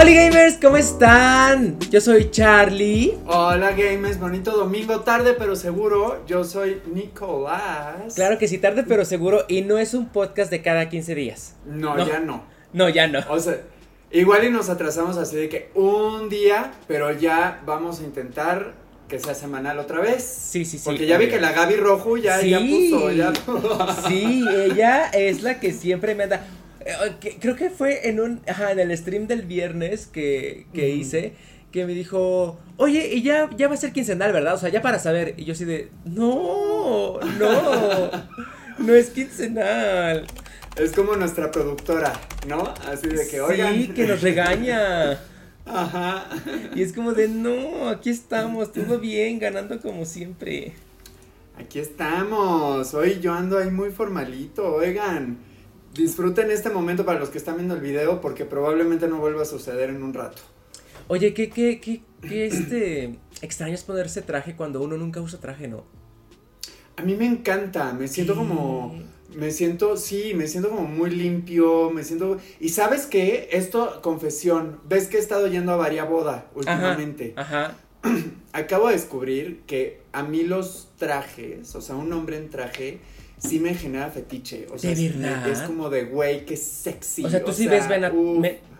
Hola gamers, ¿cómo están? Yo soy Charlie. Hola gamers, bonito domingo, tarde pero seguro. Yo soy Nicolás. Claro que sí, tarde pero seguro. Y no es un podcast de cada 15 días. No, ya no. No, ya no. O sea, igual y nos atrasamos así de que un día, pero ya vamos a intentar que sea semanal otra vez. Sí, sí, sí. Porque ya vi que la Gaby Rojo ya, ya puso, ya. Sí, ella es la que siempre me anda. Eh, creo que fue en un, ajá, en el stream del viernes que, que hice, que me dijo, oye, y ya, ya va a ser quincenal, ¿verdad? O sea, ya para saber. Y yo así de, no, no, no es quincenal. Es como nuestra productora, ¿no? Así de que, oigan. Sí, que nos regaña. Ajá. Y es como de, no, aquí estamos, todo bien, ganando como siempre. Aquí estamos. Hoy yo ando ahí muy formalito, oigan. Disfruten este momento para los que están viendo el video porque probablemente no vuelva a suceder en un rato. Oye, ¿qué, qué, qué, qué este extraño es ponerse traje cuando uno nunca usa traje, no? A mí me encanta, me siento como me siento, sí, me siento como muy limpio, me siento... Y sabes qué, esto, confesión, ves que he estado yendo a varia boda últimamente. Ajá. Acabo de descubrir que a mí los trajes, o sea, un hombre en traje, sí me genera fetiche. O sea, es, como de, güey, qué sexy. O sea, tú sí ves Ben at,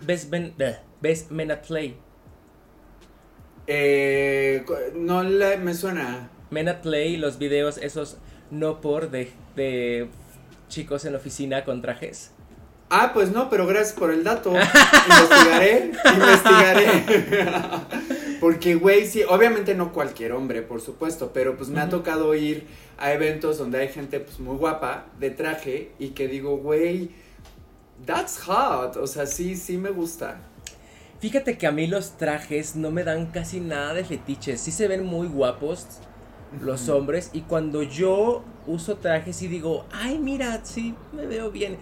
ves, ben, ves Men at Play. Eh, no le, me suena. Men at Play, los videos esos no por de, de chicos en la oficina con trajes? Ah, pues no, pero gracias por el dato. investigaré, investigaré. Porque, güey, sí, obviamente no cualquier hombre, por supuesto, pero pues me ha tocado ir a eventos donde hay gente pues muy guapa de traje y que digo, güey, that's hot, o sea, sí, sí me gusta. Fíjate que a mí los trajes no me dan casi nada de fetiches, sí se ven muy guapos, los hombres y cuando yo uso trajes y digo, ay, mira, sí, me veo bien.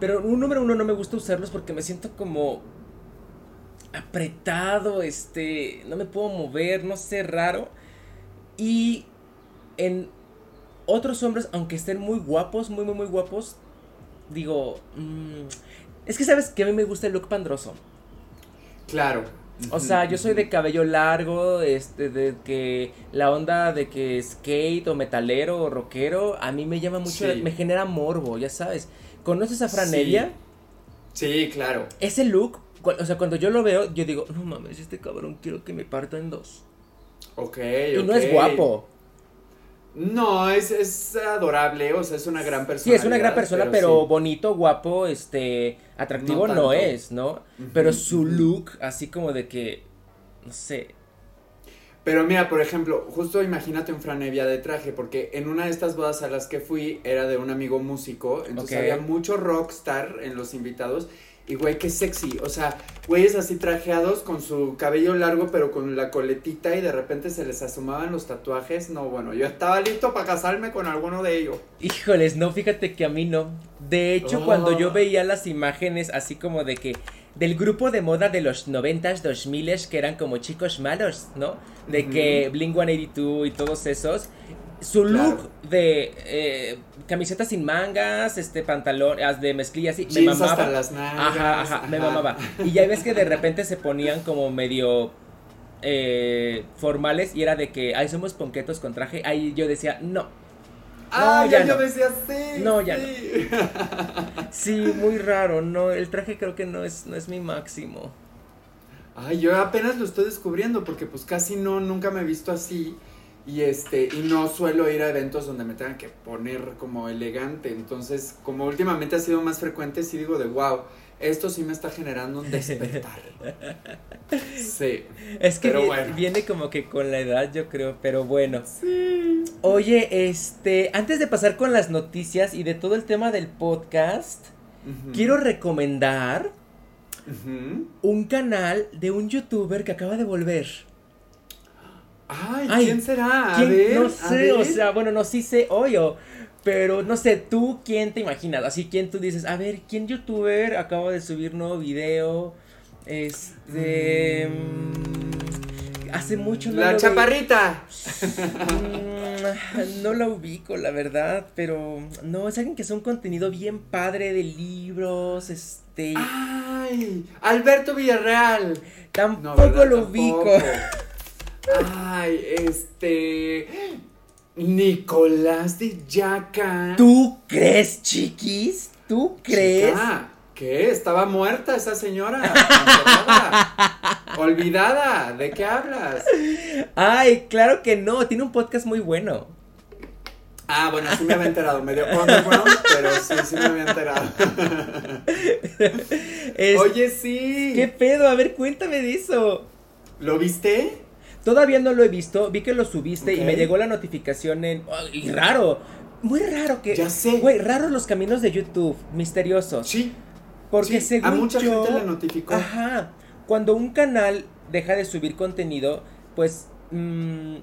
Pero un número uno no me gusta usarlos porque me siento como apretado, este, no me puedo mover, no sé, raro. Y en otros hombres, aunque estén muy guapos, muy, muy, muy guapos, digo, mm, es que sabes que a mí me gusta el look pandroso. Claro. O sea, yo soy de cabello largo, este, de que la onda de que skate o metalero o rockero, a mí me llama mucho, me genera morbo, ya sabes. ¿Conoces a Franelia? Sí. claro. Ese look, o sea, cuando yo lo veo, yo digo, no mames, este cabrón quiero que me parta en dos. Ok, Y no es guapo. No, es, es adorable, o sea, es una gran persona. Sí, es una gran persona, pero, bonito, guapo, este, atractivo no, es, ¿no? pero su look, así como de que, no sé. Pero mira, por ejemplo, justo imagínate un Franevia de traje, porque en una de estas bodas a las que fui era de un amigo músico, entonces había mucho rockstar en los invitados y güey, qué sexy. O sea, güeyes así trajeados con su cabello largo, pero con la coletita y de repente se les asomaban los tatuajes. No, bueno, yo estaba listo para casarme con alguno de ellos. Híjoles, no, fíjate que a mí no. De hecho, cuando yo oh. veía las imágenes así como de que del grupo de moda de los 90s, 2000 que eran como chicos malos, ¿no? De que Blink 182 y todos esos su look de eh, camiseta sin mangas, este pantalón de mezclilla así, me mamaba. Hasta las ajá, ajá, me mamaba. Y ya ves que de repente se ponían como medio eh, formales y era de que, ay, somos ponquetos con traje. Ahí yo decía, no. Ah, ya, yo decía sí. No, ya no. Sí, muy raro, no, el traje creo que no es, no es mi máximo. Ay, yo apenas lo estoy descubriendo porque pues casi no, nunca me he visto así. Y este, y no suelo ir a eventos donde me tengan que poner como elegante. Entonces, como últimamente ha sido más frecuente, sí digo de wow, esto sí me está generando un despertar. sí. Es que viene, como que con la edad, yo creo, pero bueno. Sí. Oye, este, antes de pasar con las noticias y de todo el tema del podcast, quiero recomendar un canal de un youtuber que acaba de volver. Ay, ¿quién será? no sé, o sea, bueno, no sí sé, obvio. Pero no sé, tú quién te imaginas, así quién tú dices, a ver, ¿quién youtuber acaba de subir nuevo video? Este. Mm, hace mucho no. La chaparrita. Mm, no la ubico, la verdad, pero no, es alguien que hace un contenido bien padre de libros, este. Ay, Alberto Villarreal. Tampoco lo ubico. Ay, este. Nicolás de Yaca. ¿Tú crees, chiquis? ¿Tú crees? ¿Qué? Estaba muerta esa señora. Olvidada. ¿De qué hablas? Ay, claro que no. Tiene un podcast muy bueno. Ah, bueno, sí me había enterado. Medio underground, pero sí, sí me había enterado. Oye, sí. ¿Qué pedo? A ver, cuéntame de eso. ¿Lo viste? Todavía no lo he visto. Vi que lo subiste y me llegó la notificación en. y raro. Muy raro que. Ya sé. Güey, raros los caminos de YouTube. Misteriosos. Sí. Porque según. A mucha gente le notificó. Ajá. Cuando un canal deja de subir contenido, pues. Mmm,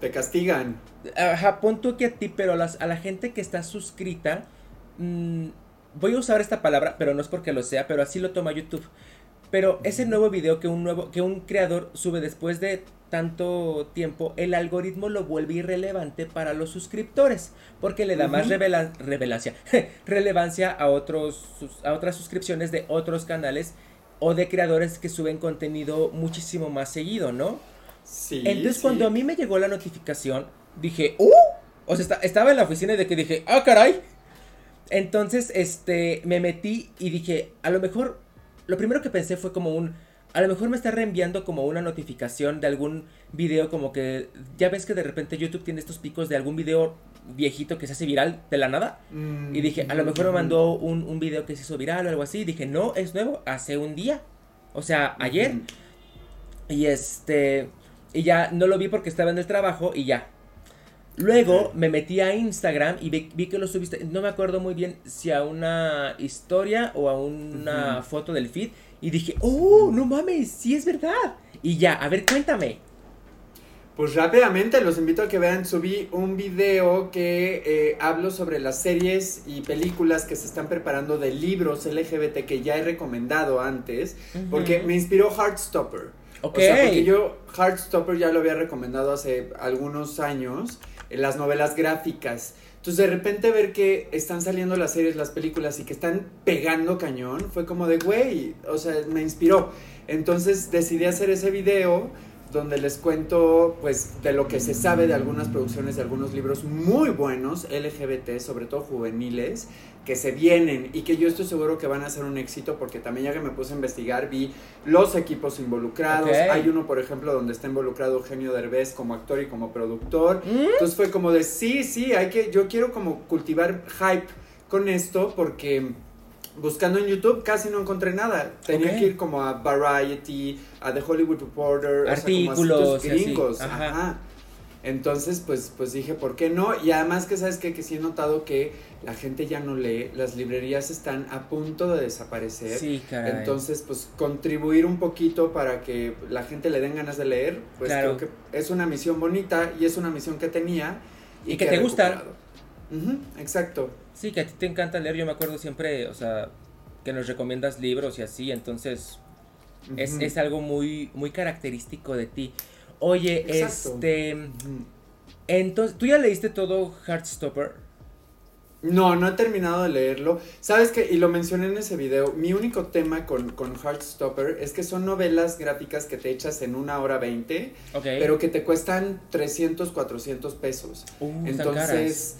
te castigan. Ajá, pon tú que a ti, pero a, las, a la gente que está suscrita, mmm, voy a usar esta palabra, pero no es porque lo sea, pero así lo toma YouTube. Pero ese nuevo video que un nuevo que un creador sube después de tanto tiempo, el algoritmo lo vuelve irrelevante para los suscriptores, porque le da más revelancia, relevancia a otros a otras suscripciones de otros canales o de creadores que suben contenido muchísimo más seguido, ¿no? Sí. Entonces, cuando a mí me llegó la notificación, dije, ¡uh! O sea, estaba en la oficina y de que dije, ¡ah, caray! Entonces, este, me metí y dije, a lo mejor, lo primero que pensé fue como un, a lo mejor me está reenviando como una notificación de algún video como que, ya ves que de repente YouTube tiene estos picos de algún video viejito que se hace viral de la nada. Mm, y dije, a lo mejor me mandó un, un, video que se hizo viral o algo así. Y dije, no, es nuevo, hace un día. O sea, ayer. Y este, y ya no lo vi porque estaba en el trabajo y ya. Luego me metí a Instagram y vi, que lo subiste, no me acuerdo muy bien si a una historia o a una foto del feed. Y dije, oh, no mames, sí es verdad. Y ya, a ver, cuéntame. Pues rápidamente los invito a que vean, subí un video que eh, hablo sobre las series y películas que se están preparando de libros LGBT que ya he recomendado antes, porque me inspiró Heartstopper. O sea, porque yo Heartstopper ya lo había recomendado hace algunos años en las novelas gráficas. Entonces de repente ver que están saliendo las series, las películas y que están pegando cañón, fue como de, güey, o sea, me inspiró. Entonces decidí hacer ese video donde les cuento pues de lo que se sabe de algunas producciones de algunos libros muy buenos LGBT, sobre todo juveniles, que se vienen y que yo estoy seguro que van a ser un éxito porque también ya que me puse a investigar vi los equipos involucrados. Hay uno, por ejemplo, donde está involucrado Eugenio Derbez como actor y como productor. ¿Mm? Entonces fue como de sí, sí, hay que yo quiero como cultivar hype con esto porque buscando en YouTube casi no encontré nada. Tenía que ir como a Variety, a The Hollywood Reporter, artículos, o sea, gringos. Ajá. Entonces, pues, pues dije, ¿por qué no? Y además que sabes qué? que sí he notado que la gente ya no lee, las librerías están a punto de desaparecer. Sí, caray. Entonces, pues contribuir un poquito para que la gente le den ganas de leer, pues creo que es una misión bonita y es una misión que tenía. Y, que, te gusta. Exacto. Sí, que a ti te encanta leer, yo me acuerdo siempre, o sea, que nos recomiendas libros y así, entonces es, es, algo muy, muy característico de ti. Oye, este. Entonces, ¿tú ya leíste todo Heartstopper? No, no he terminado de leerlo. ¿Sabes qué? Y lo mencioné en ese video. Mi único tema con, con Heartstopper es que son novelas gráficas que te echas en una hora veinte, pero que te cuestan 300, 400 pesos. Uh, Entonces,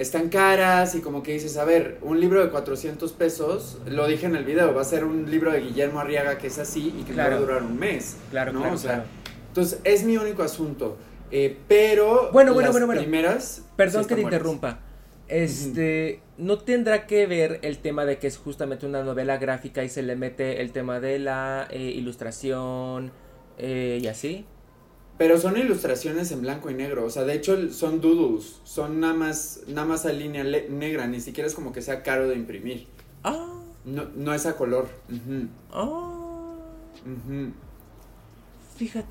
están caras y como que dices, a ver, un libro de 400 pesos, lo dije en el video, va a ser un libro de Guillermo Arriaga que es así y que va a durar un mes. Claro, ¿no? o sea, entonces, es mi único asunto. Eh, pero bueno, bueno, bueno, bueno. primeras. Perdón que te interrumpa. Este, ¿no tendrá que ver el tema de que es justamente una novela gráfica y se le mete el tema de la eh, ilustración eh, y así? Pero son ilustraciones en blanco y negro, o sea, de hecho son doodles, son nada más, nada más a línea negra, ni siquiera es como que sea caro de imprimir. Ah. No, no es a color. Ah.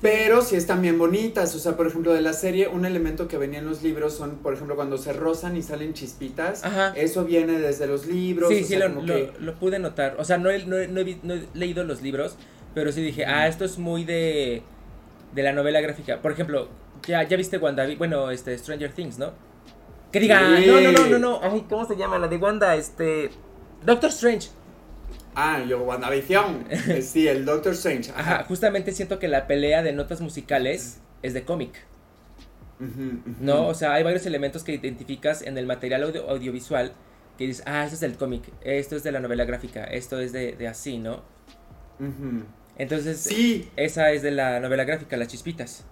Pero sí están bien bonitas. O sea, por ejemplo, de la serie, un elemento que venía en los libros son, por ejemplo, cuando se rozan y salen chispitas. Eso viene desde los libros. Sí, sí, lo, pude notar. O sea, no he, no, he, leído los libros, pero sí dije, ah, esto es muy de, de la novela gráfica. Por ejemplo, ya, ya viste Wanda, bueno, este, Stranger Things, ¿no? Que diga, no, no, no, no, no. Ay, ¿cómo se llama? La de Wanda, este. Doctor Strange. Ah, yo, WandaVision. Sí, el Doctor Strange. Ajá. justamente siento que la pelea de notas musicales es de cómic. ¿No? O sea, hay varios elementos que identificas en el material audiovisual que dices, ah, esto es del cómic, esto es de la novela gráfica, esto es de, así, ¿no? Entonces, sí. esa es de la novela gráfica, Las Chispitas.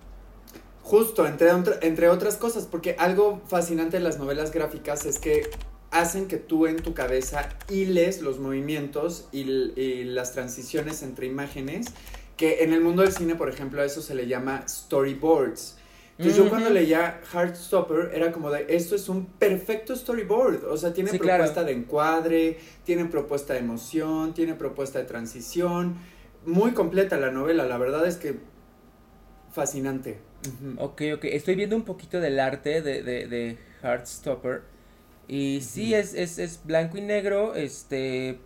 Justo, entre, entre otras cosas, porque algo fascinante de las novelas gráficas es que hacen que tú en tu cabeza hiles los movimientos y, las transiciones entre imágenes, que en el mundo del cine, por ejemplo, a eso se le llama storyboards. Entonces yo cuando leía Heartstopper era como de, esto es un perfecto storyboard, o sea, tiene propuesta de encuadre, tiene propuesta de emoción, tiene propuesta de transición, muy completa la novela, la verdad es que fascinante. Ok, ok, estoy viendo un poquito del arte de, de, de Heartstopper y sí, es, es, es blanco y negro, este,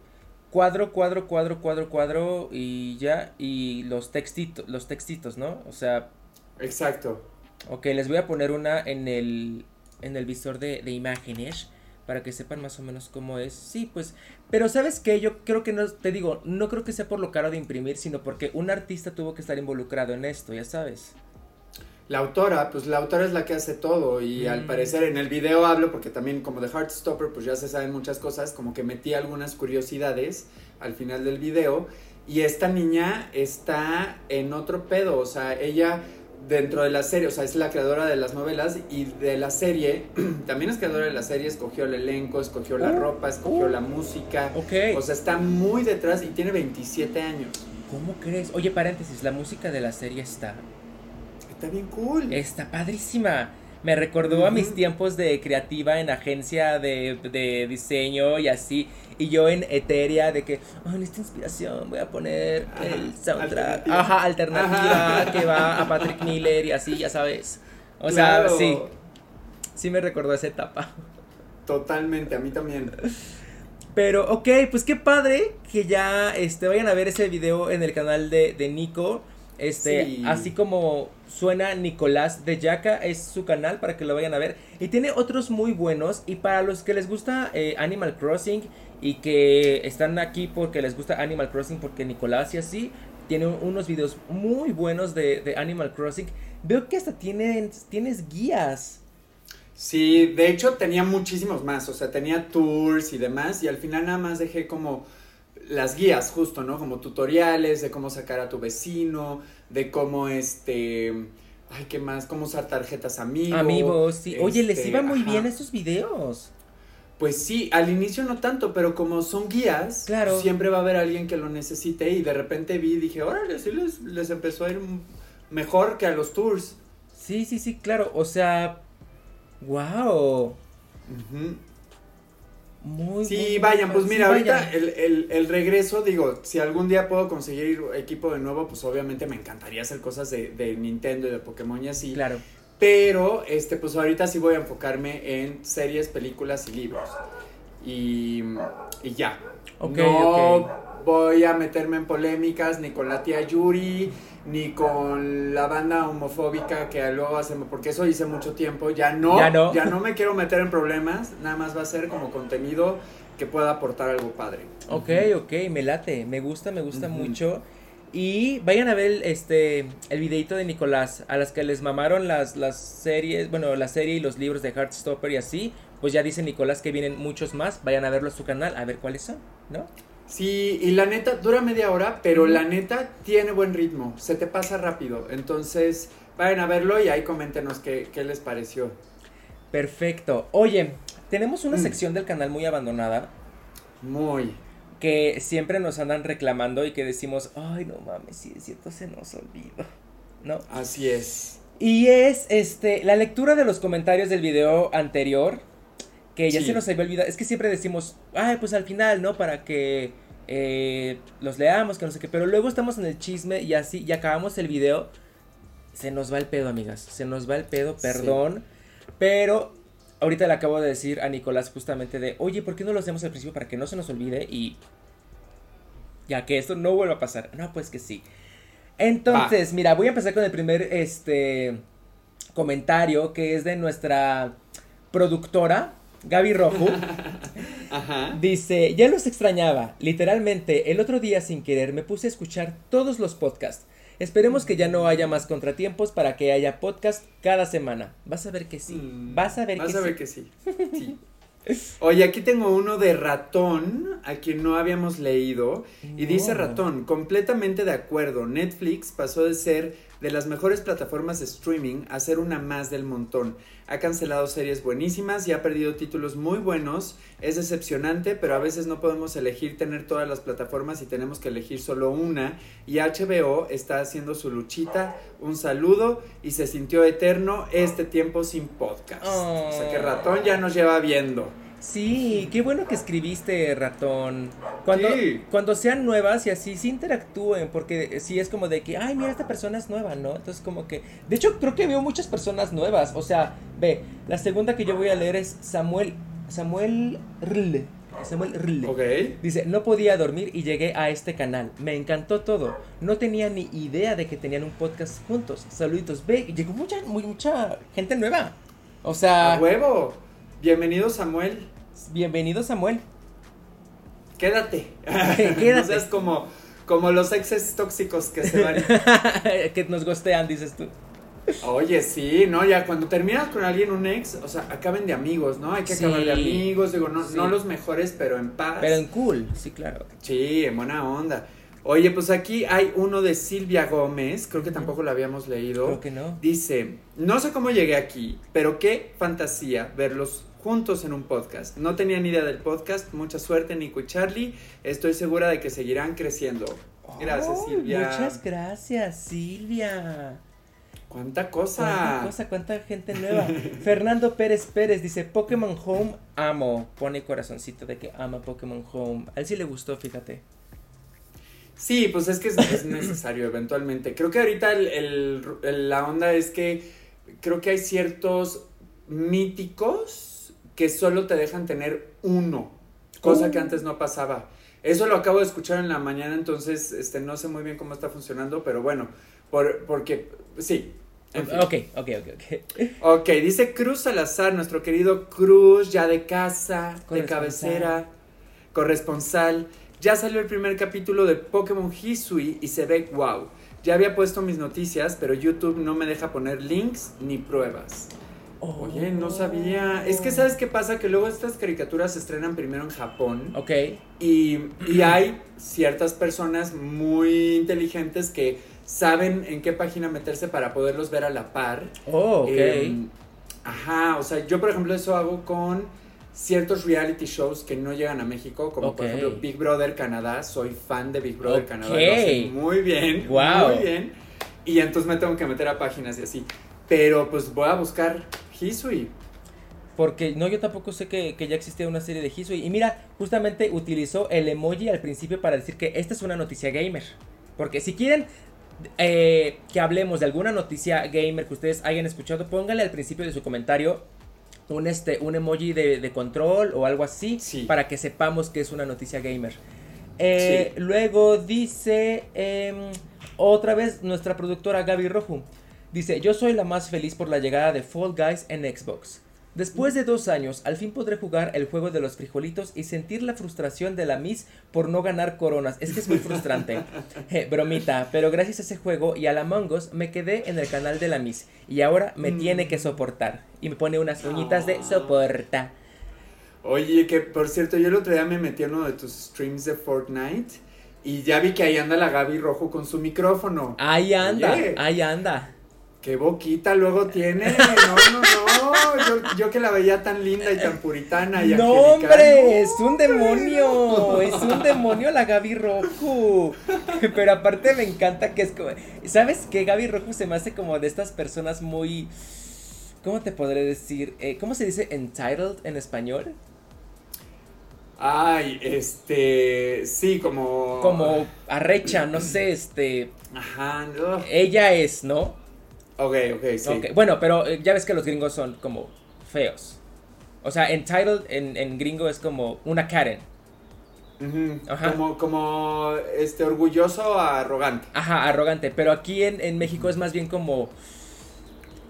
cuadro, cuadro, cuadro, cuadro, cuadro y ya, y los textitos, los textitos, ¿no? O sea. Exacto. Ok, les voy a poner una en el, en el visor de, de imágenes para que sepan más o menos cómo es. Sí, pues, pero ¿sabes qué? Yo creo que no, te digo, no creo que sea por lo caro de imprimir, sino porque un artista tuvo que estar involucrado en esto, ya sabes. La autora, pues la autora es la que hace todo y al mm. parecer en el video hablo porque también como de Heartstopper pues ya se saben muchas cosas, como que metí algunas curiosidades al final del video y esta niña está en otro pedo, o sea, ella dentro de la serie, o sea, es la creadora de las novelas y de la serie, también es creadora de la serie, escogió el elenco, escogió la oh, ropa, escogió la música, okay. o sea, está muy detrás y tiene 27 años. ¿Cómo crees? Oye, paréntesis, la música de la serie está Está bien cool. Está padrísima. Me recordó a mis tiempos de creativa en agencia de, diseño y así. Y yo en Eteria de que, oh, en esta inspiración voy a poner el soundtrack. Ajá, alternativa que va a Patrick Miller y así, ya sabes. O sea, sí. Sí me recordó esa etapa. Totalmente, a mí también. Pero, ok, pues qué padre que ya este, vayan a ver ese video en el canal de, de Nico. Este, así como suena Nicolás de Yaca, es su canal para que lo vayan a ver. Y tiene otros muy buenos. Y para los que les gusta eh, Animal Crossing y que están aquí porque les gusta Animal Crossing, porque Nicolás y así, tiene unos videos muy buenos de, Animal Crossing. Veo que hasta tienes, tienes guías. Sí, de hecho tenía muchísimos más, o sea, tenía tours y demás, y al final nada más dejé como las guías, justo, ¿no? Como tutoriales de cómo sacar a tu vecino, de cómo este. Ay, ¿qué más? Cómo usar tarjetas amigos. Amigos, sí. Oye, les este, iba muy bien esos videos. Pues sí, al inicio no tanto, pero como son guías, claro. siempre va a haber alguien que lo necesite y de repente vi y dije, órale, sí les, les empezó a ir mejor que a los tours. Sí, sí, sí, claro, o sea, wow. Muy Sí, vayan, pues mira, ahorita el, regreso, digo, si algún día puedo conseguir equipo de nuevo, pues obviamente me encantaría hacer cosas de, Nintendo y de Pokémon y así. Claro. Pero, este, pues ahorita sí voy a enfocarme en series, películas y libros. Y, y ya. Ok, no voy a meterme en polémicas ni con la tía Yuri, ni con la banda homofóbica que luego hacemos, porque eso hice mucho tiempo, ya no, ya no, me quiero meter en problemas, nada más va a ser como contenido que pueda aportar algo padre. Ok, ok, me late, me gusta, me gusta mucho. Y vayan a ver este el videito de Nicolás, a las que les mamaron las, las series, bueno, la serie y los libros de Heartstopper y así, pues ya dice Nicolás que vienen muchos más, vayan a verlo a su canal, a ver cuáles son, ¿no? Sí, y la neta dura media hora, pero la neta tiene buen ritmo, se te pasa rápido. Entonces, vayan a verlo y ahí coméntenos qué, les pareció. Perfecto. Oye, tenemos una mm. sección del canal muy abandonada. Muy. Que siempre nos andan reclamando y que decimos, ay, no mames, si es cierto, se nos olvidó. ¿No? Así es. Y es este la lectura de los comentarios del video anterior que ya se nos había olvidado. Es que siempre decimos, ay, pues al final, ¿no? Para que eh, los leamos, que no sé qué. Pero luego estamos en el chisme y así, y acabamos el video. Se nos va el pedo, amigas. Se nos va el pedo, perdón. Pero ahorita le acabo de decir a Nicolás justamente de, oye, ¿por qué no lo hacemos al principio para que no se nos olvide? Y ya que esto no vuelva a pasar. No, pues que sí. Entonces, mira, voy a empezar con el primer este comentario que es de nuestra productora Gaby Rojo. Ajá. Dice, ya los extrañaba. Literalmente, el otro día sin querer me puse a escuchar todos los podcasts. Esperemos que ya no haya más contratiempos para que haya podcast cada semana. Vas a ver que sí. Mm, Vas a ver Vas que a sí. ver que sí. Sí. Oye, aquí tengo uno de ratón, a quien no habíamos leído, y dice ratón, completamente de acuerdo, Netflix pasó de ser de las mejores plataformas de streaming a ser una más del montón. Ha cancelado series buenísimas y ha perdido títulos muy buenos, es decepcionante, pero a veces no podemos elegir tener todas las plataformas y tenemos que elegir solo una, y HBO está haciendo su luchita, un saludo, y se sintió eterno este tiempo sin podcast. O sea que Oh. ratón ya nos lleva viendo. Sí, qué bueno que escribiste, ratón. Cuando, Sí. cuando sean nuevas y así, sí interactúen, porque sí es como de que, ay, mira, esta persona es nueva, ¿no? Entonces como que, de hecho, creo que veo muchas personas nuevas. O sea, ve, la segunda que yo voy a leer es Samuel, Samuel Rle. Samuel Rle. Ok. Dice, no podía dormir y llegué a este canal. Me encantó todo. No tenía ni idea de que tenían un podcast juntos. Saluditos. Ve, llegó mucha, mucha gente nueva. O sea, A huevo. Bienvenido Samuel. bienvenido Samuel. Quédate. Quédate. No seas como, como los exes tóxicos que se van. que nos gostean, dices tú. Oye, sí, ¿no? Ya cuando terminas con alguien, un ex, o sea, acaben de amigos, ¿no? Hay que Sí. acabar de amigos, digo, no, Sí. no los mejores, pero en paz. Pero en cool, sí, claro. Sí, en buena onda. Oye, pues aquí hay uno de Silvia Gómez, creo que tampoco lo habíamos leído. Creo que no. Dice, no sé cómo llegué aquí, pero qué fantasía verlos juntos en un podcast. No tenía ni idea del podcast, mucha suerte Nico y Charlie, estoy segura de que seguirán creciendo. Gracias Silvia. Muchas gracias, Silvia. ¿Cuánta cosa? Cuánta cosa, cuánta gente nueva. Fernando Pérez Pérez dice, Pokémon Home amo. Pone corazoncito de que ama Pokémon Home. A él sí le gustó, fíjate. Sí, pues es que es, es necesario eventualmente. Creo que ahorita el- el- el- la onda es que creo que hay ciertos míticos que solo te dejan tener uno, cosa que antes no pasaba. Eso lo acabo de escuchar en la mañana, entonces este, no sé muy bien cómo está funcionando, pero bueno, por, porque sí. en fin. Ok, ok, ok, ok. Ok, dice Cruz Salazar, nuestro querido Cruz, ya de casa, de cabecera, corresponsal. Ya salió el primer capítulo de Pokémon Hisui y se ve wow. Ya había puesto mis noticias, pero YouTube no me deja poner links ni pruebas. Oye, no sabía. Es que sabes qué pasa, que luego estas caricaturas se estrenan primero en Japón Ok. y, y hay ciertas personas muy inteligentes que saben en qué página meterse para poderlos ver a la par. Oh, ok. Eh, ajá, o sea, yo por ejemplo eso hago con ciertos reality shows que no llegan a México, como por ejemplo Big Brother Canadá, soy fan de Big Brother. Canadá, lo hacen muy bien, Guau. muy bien, y entonces me tengo que meter a páginas y así, pero pues voy a buscar Hisui. Porque no, yo tampoco sé que, que ya existía una serie de Hisui. Y mira, justamente utilizó el emoji al principio para decir que esta es una noticia gamer. Porque si quieren eh, que hablemos de alguna noticia gamer que ustedes hayan escuchado, pónganle al principio de su comentario un, este, un emoji de, de control o algo así Sí. para que sepamos que es una noticia gamer. Eh, Luego dice em, otra vez nuestra productora Gaby Rojo. Dice, yo soy la más feliz por la llegada de Fall Guys en Xbox. Después de dos años, al fin podré jugar el juego de los frijolitos y sentir la frustración de la Miss por no ganar coronas. Es que es muy frustrante. Je, bromita, pero gracias a ese juego y a la Among Us me quedé en el canal de la Miss y ahora me Mm. tiene que soportar. Y me pone unas uñitas de Ah. soporta. Oye, que por cierto, yo el otro día me metí en uno de tus streams de Fortnite y ya vi que ahí anda la Gaby Rojo con su micrófono. Ahí anda, Oye. ahí anda. Qué boquita luego tiene. No, no, no. Yo, yo que la veía tan linda y tan puritana y No, hombre, es un demonio, es un demonio la Gaby Rojo. Pero aparte me encanta que es como, ¿sabes qué? Gaby Rojo se me hace como de estas personas muy, ¿cómo te podré decir? Eh, ¿Cómo se dice entitled en español? Ay, este. Sí, como. Como arrecha, no sé, este, Ajá, no. ella es, ¿no? Ok, ok, sí. Bueno, pero eh, ya ves que los gringos son como feos. O sea, entitled en, en gringo es como una Karen. Ujú, Ajá. Como, como, este, orgulloso, arrogante. Ajá, arrogante. Pero aquí en, en México es más bien como.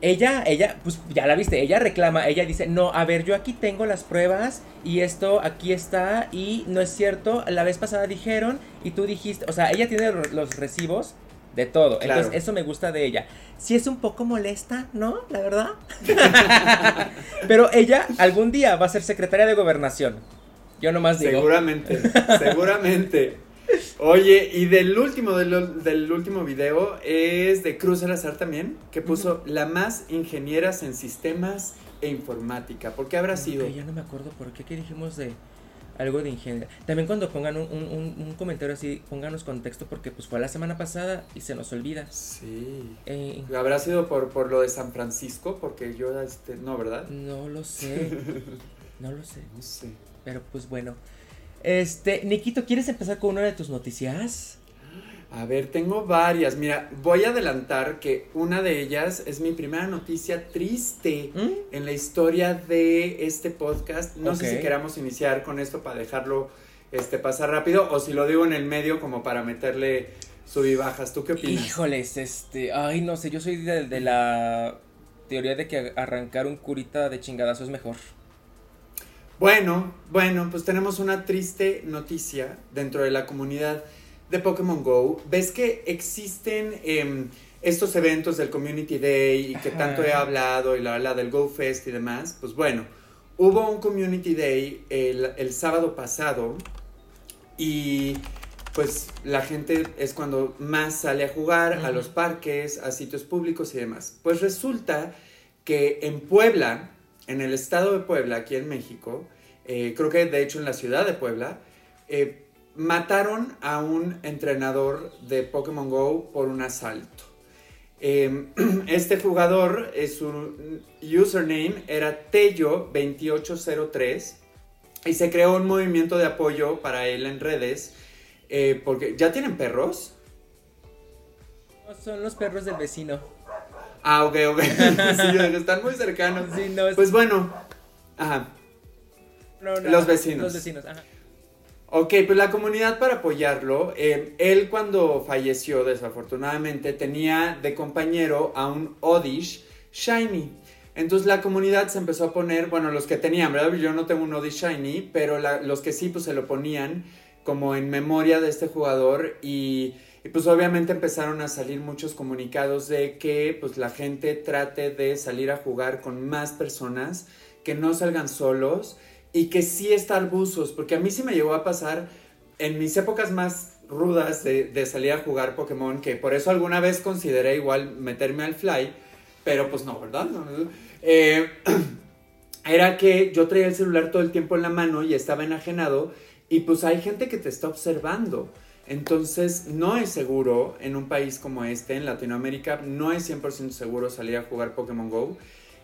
ella, ella, pues ya la viste, ella reclama, ella dice, no, a ver, yo aquí tengo las pruebas y esto aquí está y no es cierto, la vez pasada dijeron y tú dijiste, o sea, ella tiene los recibos de todo, entonces eso me gusta de ella. Sí es un poco molesta, ¿no? La verdad. Pero ella algún día va a ser secretaria de gobernación. Yo nomás digo. Seguramente, seguramente. Oye, y del último, del, último video es de Cruz Salazar también, que puso la más ingenieras en sistemas e informática. ¿Por qué habrá sido? Ya no me acuerdo por qué, ¿qué dijimos de algo de ingeniería? También cuando pongan un, comentario así, pónganos contexto porque pues fue la semana pasada y se nos olvida. Sí. Eh, ¿Habrá sido por, por lo de San Francisco? Porque yo, este, no, ¿verdad? No lo sé. no lo sé. No sé. Pero pues bueno. Este, Nikito, ¿quieres empezar con una de tus noticias? A ver, tengo varias. Mira, voy a adelantar que una de ellas es mi primera noticia triste ¿Mm? en la historia de este podcast. No sé si queramos iniciar con esto para dejarlo este, pasar rápido o si lo digo en el medio como para meterle sub y bajas. ¿Tú qué opinas? Híjoles, este, ay, no sé, yo soy de, de la teoría de que arrancar un curita de chingadazo es mejor. Bueno, bueno, pues tenemos una triste noticia dentro de la comunidad de Pokémon Go. ¿Ves que existen em, estos eventos del Community Day y que tanto he hablado y la, del Go Fest y demás? Pues bueno, hubo un Community Day el, sábado pasado y pues la gente es cuando más sale a jugar a los parques, a sitios públicos y demás. Pues resulta que en Puebla, en el estado de Puebla, aquí en México, eh, creo que de hecho en la ciudad de Puebla, eh, mataron a un entrenador de Pokémon Go por un asalto. Em, este jugador, su username era Tello2803 y se creó un movimiento de apoyo para él en redes eh, porque ya tienen perros. Son los perros del vecino. Ah, ok, ok. sí, están muy cercanos. Pues bueno, ajá. los vecinos. Los vecinos, ajá. Ok, pues la comunidad para apoyarlo, eh, él cuando falleció desafortunadamente tenía de compañero a un Odish Shiny. Entonces la comunidad se empezó a poner, bueno, los que tenían, ¿verdad? Yo no tengo un Odish Shiny, pero los que sí, pues se lo ponían como en memoria de este jugador y y pues obviamente empezaron a salir muchos comunicados de que pues la gente trate de salir a jugar con más personas, que no salgan solos y que sí estar buzos, porque a mí sí me llegó a pasar en mis épocas más rudas de, salir a jugar Pokémon, que por eso alguna vez consideré igual meterme al fly, pero pues no, ¿verdad? Eh, era que yo traía el celular todo el tiempo en la mano y estaba enajenado y pues hay gente que te está observando. Entonces, no es seguro en un país como este, en Latinoamérica, no es 100% seguro salir a jugar Pokémon Go.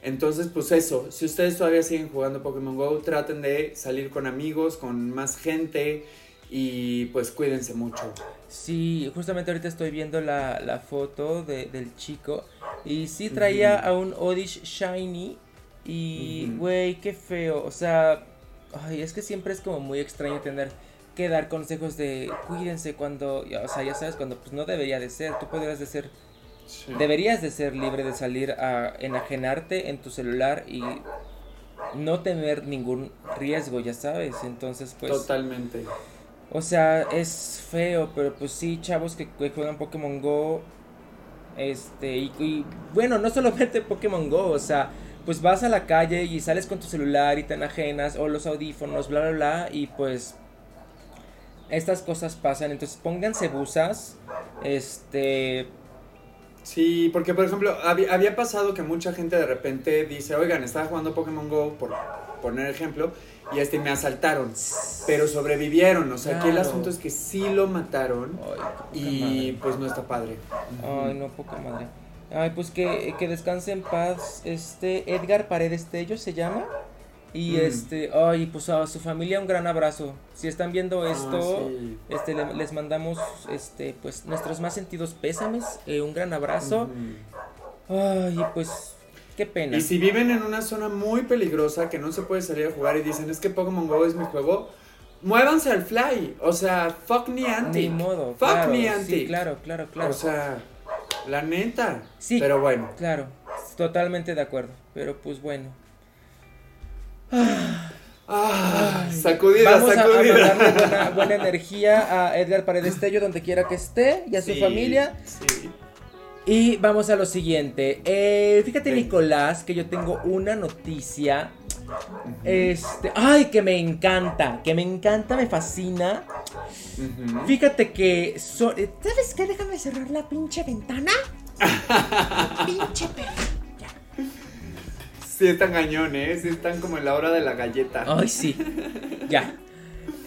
Entonces, pues eso, si ustedes todavía siguen jugando Pokémon Go, traten de salir con amigos, con más gente y pues cuídense mucho. Sí, justamente ahorita estoy viendo la, foto del chico y sí traía a un Odish Shiny y, güey, qué feo, o sea, ay, es que siempre es como muy extraño tener que dar consejos de cuídense cuando, o sea, ya sabes, cuando pues no debería de ser, tú podrías de deberías de ser libre de salir a enajenarte en tu celular y no tener ningún riesgo, ya sabes, entonces pues... Totalmente. O sea, es feo, pero pues sí, chavos que, juegan Pokémon Go, este, y, y bueno, no solamente Pokémon Go, o sea, pues vas a la calle y sales con tu celular y te enajenas o los audífonos, bla, bla, bla, y pues estas cosas pasan, entonces pónganse busas, este... Sí, porque por ejemplo, había, pasado que mucha gente de repente dice, oigan, estaba jugando Pokémon Go, por poner ejemplo, y este me asaltaron, pero sobrevivieron, o sea, aquí el asunto es que sí lo mataron y pues no está padre. Ay, no, poca madre. Ay, pues que, que descanse en paz, este, Edgar Paredes Tello se llama. Y mm. este, ay, pues a su familia un gran abrazo. Si están viendo ah, esto, este les mandamos este pues nuestros más sentidos pésames, eh, un gran abrazo. Ay, pues qué pena. Y si viven en una zona muy peligrosa que no se puede salir a jugar y dicen, "Es que Pokémon Go es mi juego." Muévanse al fly, o sea, fuck me anti. Ni modo. Fuck claro, me anti. claro, claro, claro. O sea, la neta. Sí. Pero bueno. Claro. Totalmente de acuerdo, pero pues bueno. Ah, sacudida, Vamos sacudida. a, a mandarle buena, buena energía a Edgar Paredes Tello donde quiera que esté y a su familia. Sí. Y vamos a lo siguiente. Eh, fíjate. Nicolás, que yo tengo una noticia. Este. Ay, que me encanta. Que me encanta, me fascina. Fíjate que. so- eh, ¿Sabes qué? Déjame cerrar la pinche ventana. pinche perro. Sí están cañón, ¿eh? Sí están como en la hora de la galleta. Ay, sí. Ya.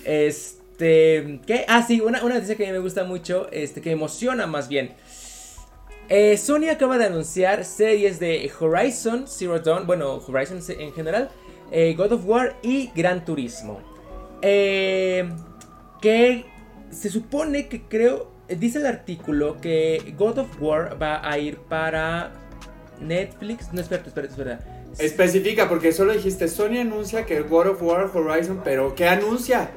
Este. ¿Qué? Ah, sí, una, una noticia que a mí me gusta mucho. Este, que emociona más bien. Eh, Sony acaba de anunciar series de Horizon Zero Dawn. Bueno, Horizon en general. eh, God of War y Gran Turismo. Eh, que se supone que creo. Dice el artículo que God of War va a ir para Netflix. No, espera, espera, espera. Especifica, porque solo dijiste, Sony anuncia que God of War Horizon, pero ¿qué anuncia?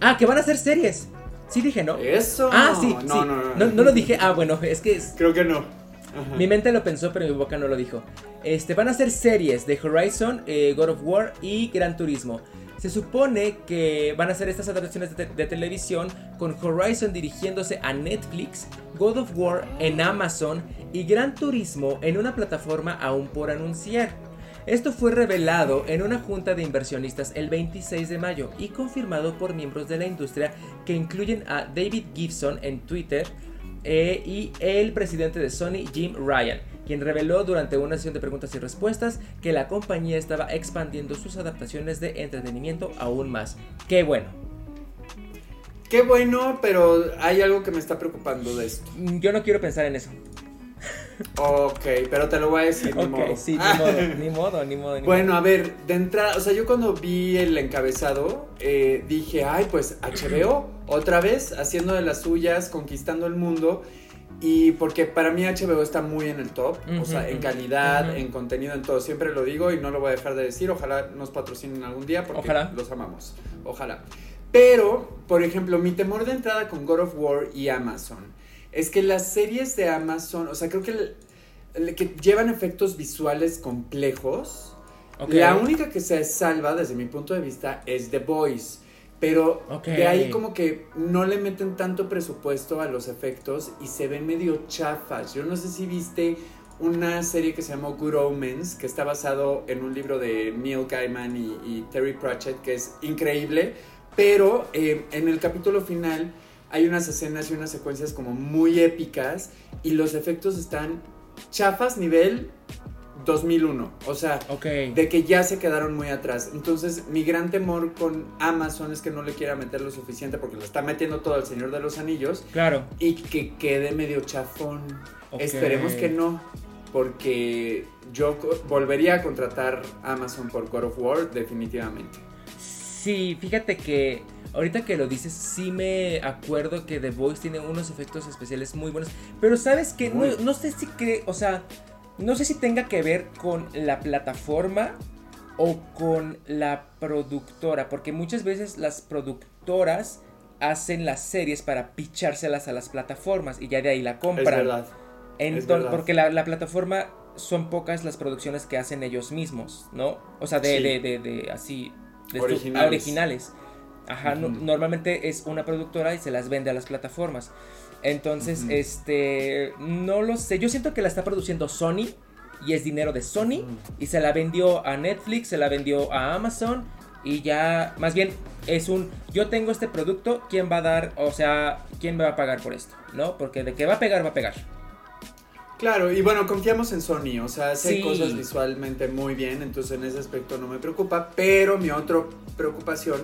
Ah, que van a hacer series. Sí dije, ¿no? Eso. Ah, sí, no, sí. No, no, No, no lo dije. Ah, bueno, es que es- Creo que no. Ajá. mi mente lo pensó, pero mi boca no lo dijo. Este, van a hacer series de Horizon, eh, God of War y Gran Turismo. Se supone que van a hacer estas adaptaciones de, te- de televisión con Horizon dirigiéndose a Netflix, God of War en Amazon y Gran Turismo en una plataforma aún por anunciar. Esto fue revelado en una junta de inversionistas el 26 de mayo y confirmado por miembros de la industria que incluyen a David Gibson en Twitter eh, y el presidente de Sony, Jim Ryan, quien reveló durante una sesión de preguntas y respuestas que la compañía estaba expandiendo sus adaptaciones de entretenimiento aún más. ¡Qué bueno! Qué bueno, pero hay algo que me está preocupando de esto. Mm, Yo no quiero pensar en eso. Ok, pero te lo voy a decir, ni modo. sí, ni modo, ni modo, ni modo. ni Bueno, a ver, de entrada, o sea, yo cuando vi el encabezado, eh, dije, ay, pues HBO, otra vez, haciendo de las suyas, conquistando el mundo. Y porque para mí HBO está muy en el top, o sea, en calidad, en contenido, en todo. Siempre lo digo y no lo voy a dejar de decir. Ojalá nos patrocinen algún día porque Ojalá. los amamos. Ojalá. Pero, por ejemplo, mi temor de entrada con God of War y Amazon es que las series de Amazon, o sea, creo que, el- el- que llevan efectos visuales complejos. La única que se salva desde mi punto de vista es The Voice. Pero de ahí como que no le meten tanto presupuesto a los efectos y se ven medio chafas. Yo no sé si viste una serie que se llamó Good Omens, que está basado en un libro de Neil Gaiman y, y Terry Pratchett, que es increíble. Pero eh, en el capítulo final hay unas escenas y unas secuencias como muy épicas y los efectos están chafas nivel 2001. O sea, de que ya se quedaron muy atrás. Entonces, mi gran temor con Amazon es que no le quiera meter lo suficiente porque le está metiendo todo al Señor de los Anillos Claro. y que quede medio chafón. Esperemos que no, porque yo volvería a contratar Amazon por God of War definitivamente. Sí, fíjate que ahorita que lo dices, sí me acuerdo que The Voice tiene unos efectos especiales muy buenos. Pero sabes que no, no sé si que, o sea, no sé si tenga que ver con la plataforma o con la productora. Porque muchas veces las productoras hacen las series para pichárselas a las plataformas y ya de ahí la compran. Es verdad. Enton- Es verdad. porque la, la plataforma son pocas las producciones que hacen ellos mismos, ¿no? O sea, de, Sí. de, de, de así. de Originales. originales. Ajá, no- normalmente es una productora y se las vende a las plataformas. Entonces, este. No lo sé. Yo siento que la está produciendo Sony y es dinero de Sony y se la vendió a Netflix, se la vendió a Amazon y ya. Más bien, es un. Yo tengo este producto, ¿quién va a dar? O sea, ¿quién me va a pagar por esto? ¿No? Porque de que va a pegar, va a pegar. Claro, y bueno, confiamos en Sony, o sea, hace Sí. cosas visualmente muy bien, entonces en ese aspecto no me preocupa, pero mi otra preocupación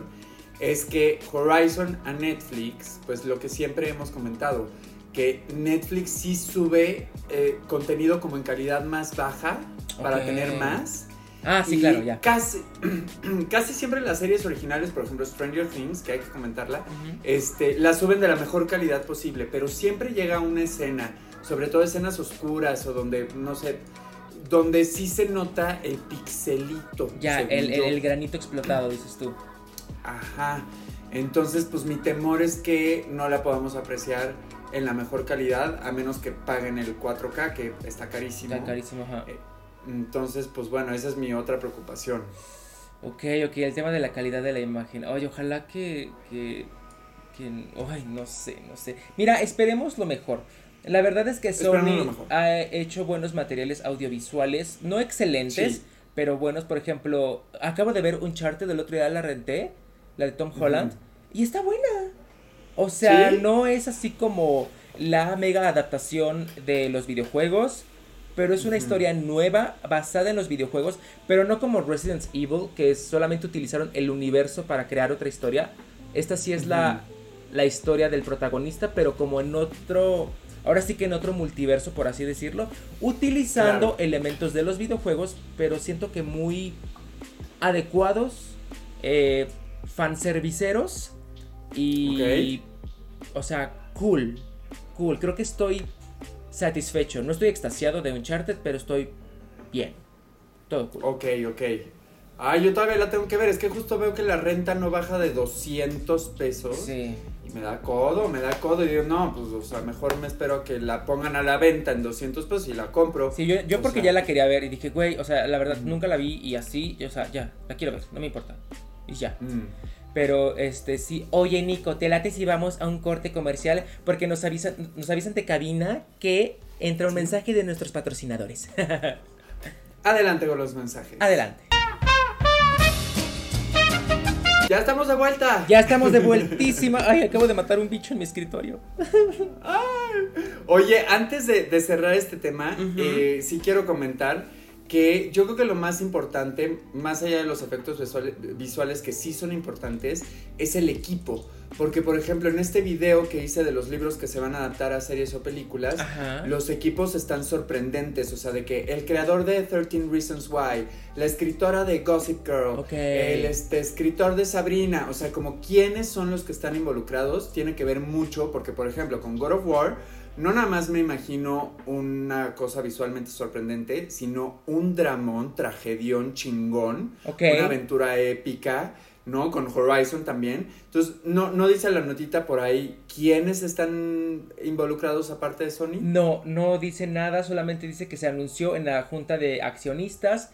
es que Horizon a Netflix, pues lo que siempre hemos comentado, que Netflix sí sube eh, contenido como en calidad más baja para tener más. Ah, sí, y claro, ya. Casi, casi siempre las series originales, por ejemplo Stranger Things, que hay que comentarla, este, la suben de la mejor calidad posible, pero siempre llega una escena, sobre todo escenas oscuras o donde, no sé, donde sí se nota el pixelito. Ya, el, el granito explotado, dices tú. Ajá. Entonces, pues mi temor es que no la podamos apreciar en la mejor calidad, a menos que paguen el 4K, que está carísimo. Está carísimo, ajá. Eh, Entonces, pues bueno, esa es mi otra preocupación. Ok, ok, el tema de la calidad de la imagen. Oye, ojalá que, que, que, ay, no sé, no sé. Mira, esperemos lo mejor. La verdad es que Sony ha hecho buenos materiales audiovisuales, no excelentes, pero buenos. Por ejemplo, acabo de ver un chart del otro día, la renté, la de Tom Holland, y está buena. O sea, no es así como la mega adaptación de los videojuegos, pero es una historia nueva basada en los videojuegos, pero no como Resident Evil, que solamente utilizaron el universo para crear otra historia. Esta sí es la, la historia del protagonista, pero como en otro ahora sí que en otro multiverso, por así decirlo, utilizando elementos de los videojuegos, pero siento que muy adecuados, eh, fanserviceros y, o sea, cool, cool. Creo que estoy satisfecho. No estoy extasiado de Uncharted, pero estoy bien. Todo cool. Ok, ok. Ah, yo todavía la tengo que ver. Es que justo veo que la renta no baja de 200 pesos. Sí me da codo, me da codo. Y digo, no, pues, o sea, mejor me espero a que la pongan a la venta en 200 pesos y la compro. Sí, yo, yo porque ya la quería ver y dije, güey, o sea, la verdad, nunca la vi y así, o sea, ya, la quiero ver, no me importa. Y ya. Mm. Pero, este, sí, oye, Nico, te late si vamos a un corte comercial porque nos avisan, nos avisan de cabina que entra un mensaje de nuestros patrocinadores. Adelante con los mensajes. Adelante. Ya estamos de vuelta. Ya estamos de vueltísima. Ay, acabo de matar un bicho en mi escritorio. Oye, antes de, cerrar este tema, eh, sí quiero comentar que yo creo que lo más importante, más allá de los efectos visuales que sí son importantes, es el equipo. Porque, por ejemplo, en este video que hice de los libros que se van a adaptar a series o películas, los equipos están sorprendentes. O sea, de que el creador de 13 Reasons Why, la escritora de Gossip Girl, el este, escritor de Sabrina, o sea, como quiénes son los que están involucrados, tiene que ver mucho. Porque, por ejemplo, con God of War, no nada más me imagino una cosa visualmente sorprendente, sino un dramón, tragedión chingón, una aventura épica ¿no? Con Horizon también. Entonces, no, no dice la notita por ahí quiénes están involucrados aparte de Sony. No, no dice nada, solamente dice que se anunció en la junta de accionistas.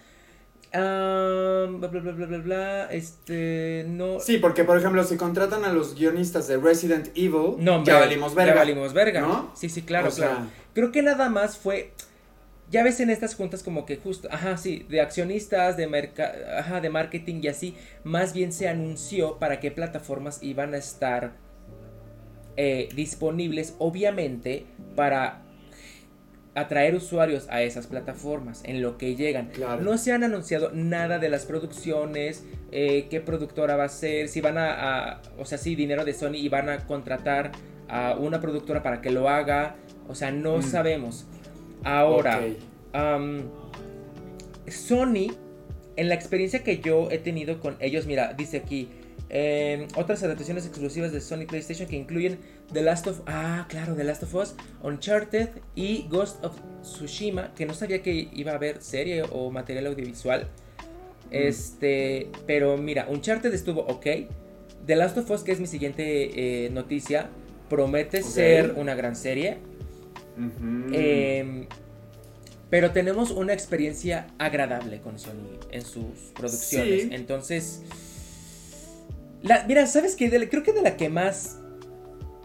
Bla, bla, bla, bla, bla, bla, este, no. Sí, porque por ejemplo, si contratan a los guionistas de Resident Evil, no, ya valimos verga. Ya valimos verga, ¿no? Sí, sí, claro, claro. Creo que nada más fue ya ves en estas juntas como que justo, ajá, sí, de accionistas, de, merca ajá, de marketing y así, más bien se anunció para qué plataformas iban a estar eh, disponibles, obviamente, para atraer usuarios a esas plataformas en lo que llegan. No se han anunciado nada de las producciones, eh, qué productora va a ser, si van a, o sea, sí, dinero de Sony y van a contratar a una productora para que lo haga, o sea, no mm. sabemos. Ahora, Sony, en la experiencia que yo he tenido con ellos, mira, dice aquí, em, otras adaptaciones exclusivas de Sony PlayStation que incluyen The Last of Ah, claro, The Last of Us, Uncharted y Ghost of Tsushima, que no sabía que iba a haber serie o material audiovisual. Mm. Este, pero mira, Uncharted estuvo ok. The Last of Us, que es mi siguiente eh, noticia, promete ser una gran serie. Em, pero tenemos una experiencia agradable con Sony en sus producciones. Entonces, mira, ¿sabes qué? creo que de la que más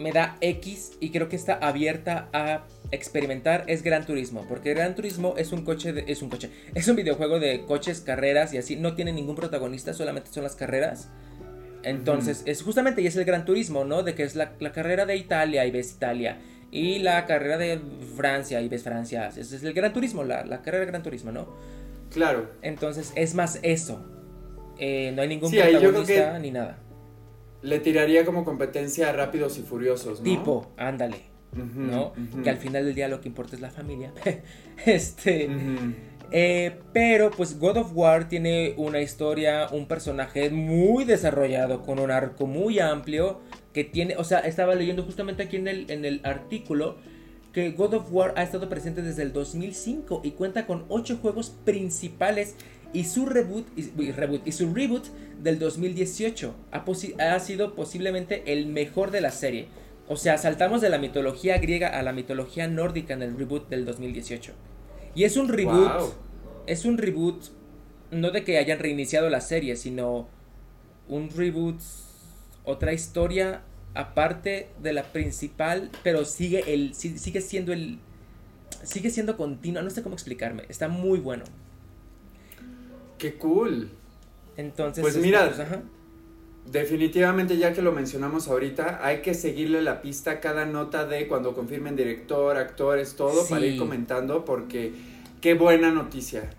me da X y creo que está abierta a experimentar es Gran Turismo. Porque Gran Turismo es un coche, es un coche, es un videojuego de coches, carreras y así. No tiene ningún protagonista, solamente son las carreras. Entonces, es justamente y es el Gran Turismo, ¿no? De que es la, la carrera de Italia y ves Italia. Y la carrera de Francia, y ves Francia, es el Gran Turismo, la, carrera de Gran Turismo, ¿no? Claro. Entonces es más eso. Eh, no hay ningún protagonista ni nada. Le tiraría como competencia a Rápidos y Furiosos, ¿no? Tipo, ándale. ¿No? Que al final del día lo que importa es la familia. este. Eh, pero pues God of War tiene una historia, un personaje muy desarrollado, con un arco muy amplio que tiene, o sea, estaba leyendo justamente aquí en el, en el artículo que God of War ha estado presente desde el 2005 y cuenta con 8 juegos principales y su reboot y, reboot, y su reboot del 2018 ha, ha, sido posiblemente el mejor de la serie. O sea, saltamos de la mitología griega a la mitología nórdica en el reboot del 2018. Y es un reboot es un reboot, no de que hayan reiniciado la serie, sino un reboot, otra historia aparte de la principal, pero sigue el sigue siendo el sigue siendo continua, no sé cómo explicarme, está muy bueno. Qué cool. Entonces, pues mira, pues, definitivamente ya que lo mencionamos ahorita, hay que seguirle la pista a cada nota de cuando confirmen director, actores, todo para ir comentando porque qué buena noticia.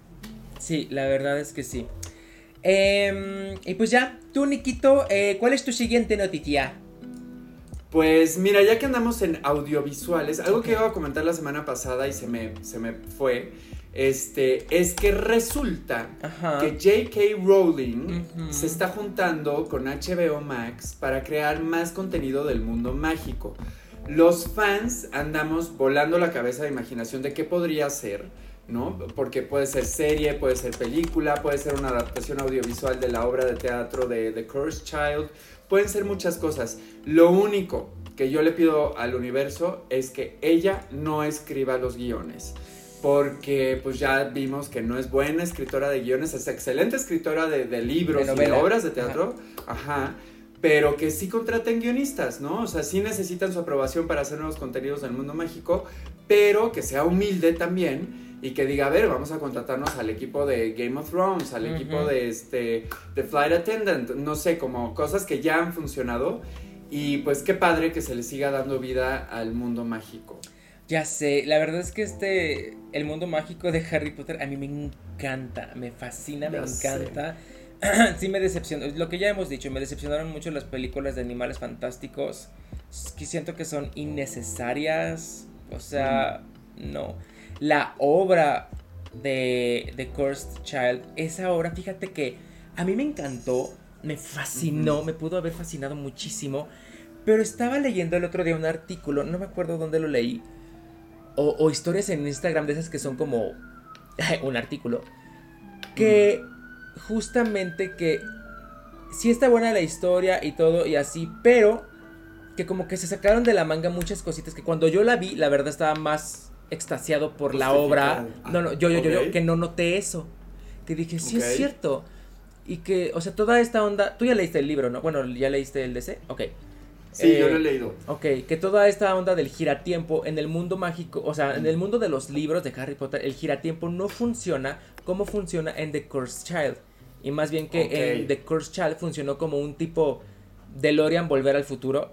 Sí, la verdad es que sí. Em, y pues ya, tú Nikito, eh, ¿cuál es tu siguiente noticia? Pues mira, ya que andamos en audiovisuales, algo que iba a comentar la semana pasada y se me, se me fue, este, es que resulta que J.K. Rowling se está juntando con HBO Max para crear más contenido del mundo mágico. Los fans andamos volando la cabeza de imaginación de qué podría ser, ¿no? Porque puede ser serie, puede ser película, puede ser una adaptación audiovisual de la obra de teatro de The Cursed Child pueden ser muchas cosas. Lo único que yo le pido al universo es que ella no escriba los guiones. Porque pues ya vimos que no es buena escritora de guiones, es excelente escritora de, libros y de obras de teatro. Ajá. Pero que sí contraten guionistas, ¿no? O sea, sí necesitan su aprobación para hacer nuevos contenidos del mundo mágico, pero que sea humilde también y que diga, a ver, vamos a contratarnos al equipo de Game of Thrones, al equipo de este de Flight Attendant, no sé, como cosas que ya han funcionado y pues qué padre que se le siga dando vida al mundo mágico. Ya sé, la verdad es que este el mundo mágico de Harry Potter a mí me encanta, me fascina, me encanta. sí me decepcionó, lo que ya hemos dicho, me decepcionaron mucho las películas de animales fantásticos, que siento que son innecesarias, o sea, no. La obra de The Cursed Child, esa obra, fíjate que a mí me encantó, me fascinó, me pudo haber fascinado muchísimo, pero estaba leyendo el otro día un artículo, no me acuerdo dónde lo leí, o, historias en Instagram de esas que son como un artículo, que justamente que sí está buena la historia y todo y así, pero que como que se sacaron de la manga muchas cositas que cuando yo la vi, la verdad estaba más extasiado por la obra. No, no, yo, yo, yo, yo, que no noté eso. Que dije, sí es cierto. Y que, o sea, toda esta onda. Tú ya leíste el libro, ¿no? Bueno, ya leíste el DC. Ok. Sí, yo lo he eh, leído. Ok, que toda esta onda del giratiempo en el mundo mágico, o sea, en el mundo de los libros de Harry Potter, el giratiempo no funciona como funciona en The Cursed Child. Y más bien que en The Cursed Child funcionó como un tipo DeLorean volver al futuro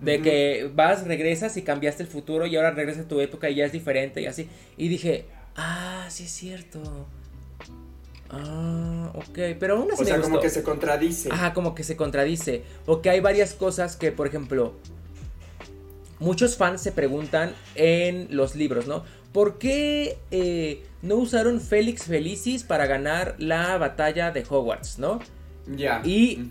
de que vas, regresas y cambiaste el futuro y ahora regresa a tu época y ya es diferente y así. Y dije, ah, sí es cierto. Ah, ok, pero aún así. O sea, como que se contradice. Ajá, como que se contradice. O que hay varias cosas que, por ejemplo, muchos fans se preguntan en los libros, ¿no? ¿Por qué eh, no usaron Félix Felicis para ganar la batalla de Hogwarts, ¿no? Ya. Y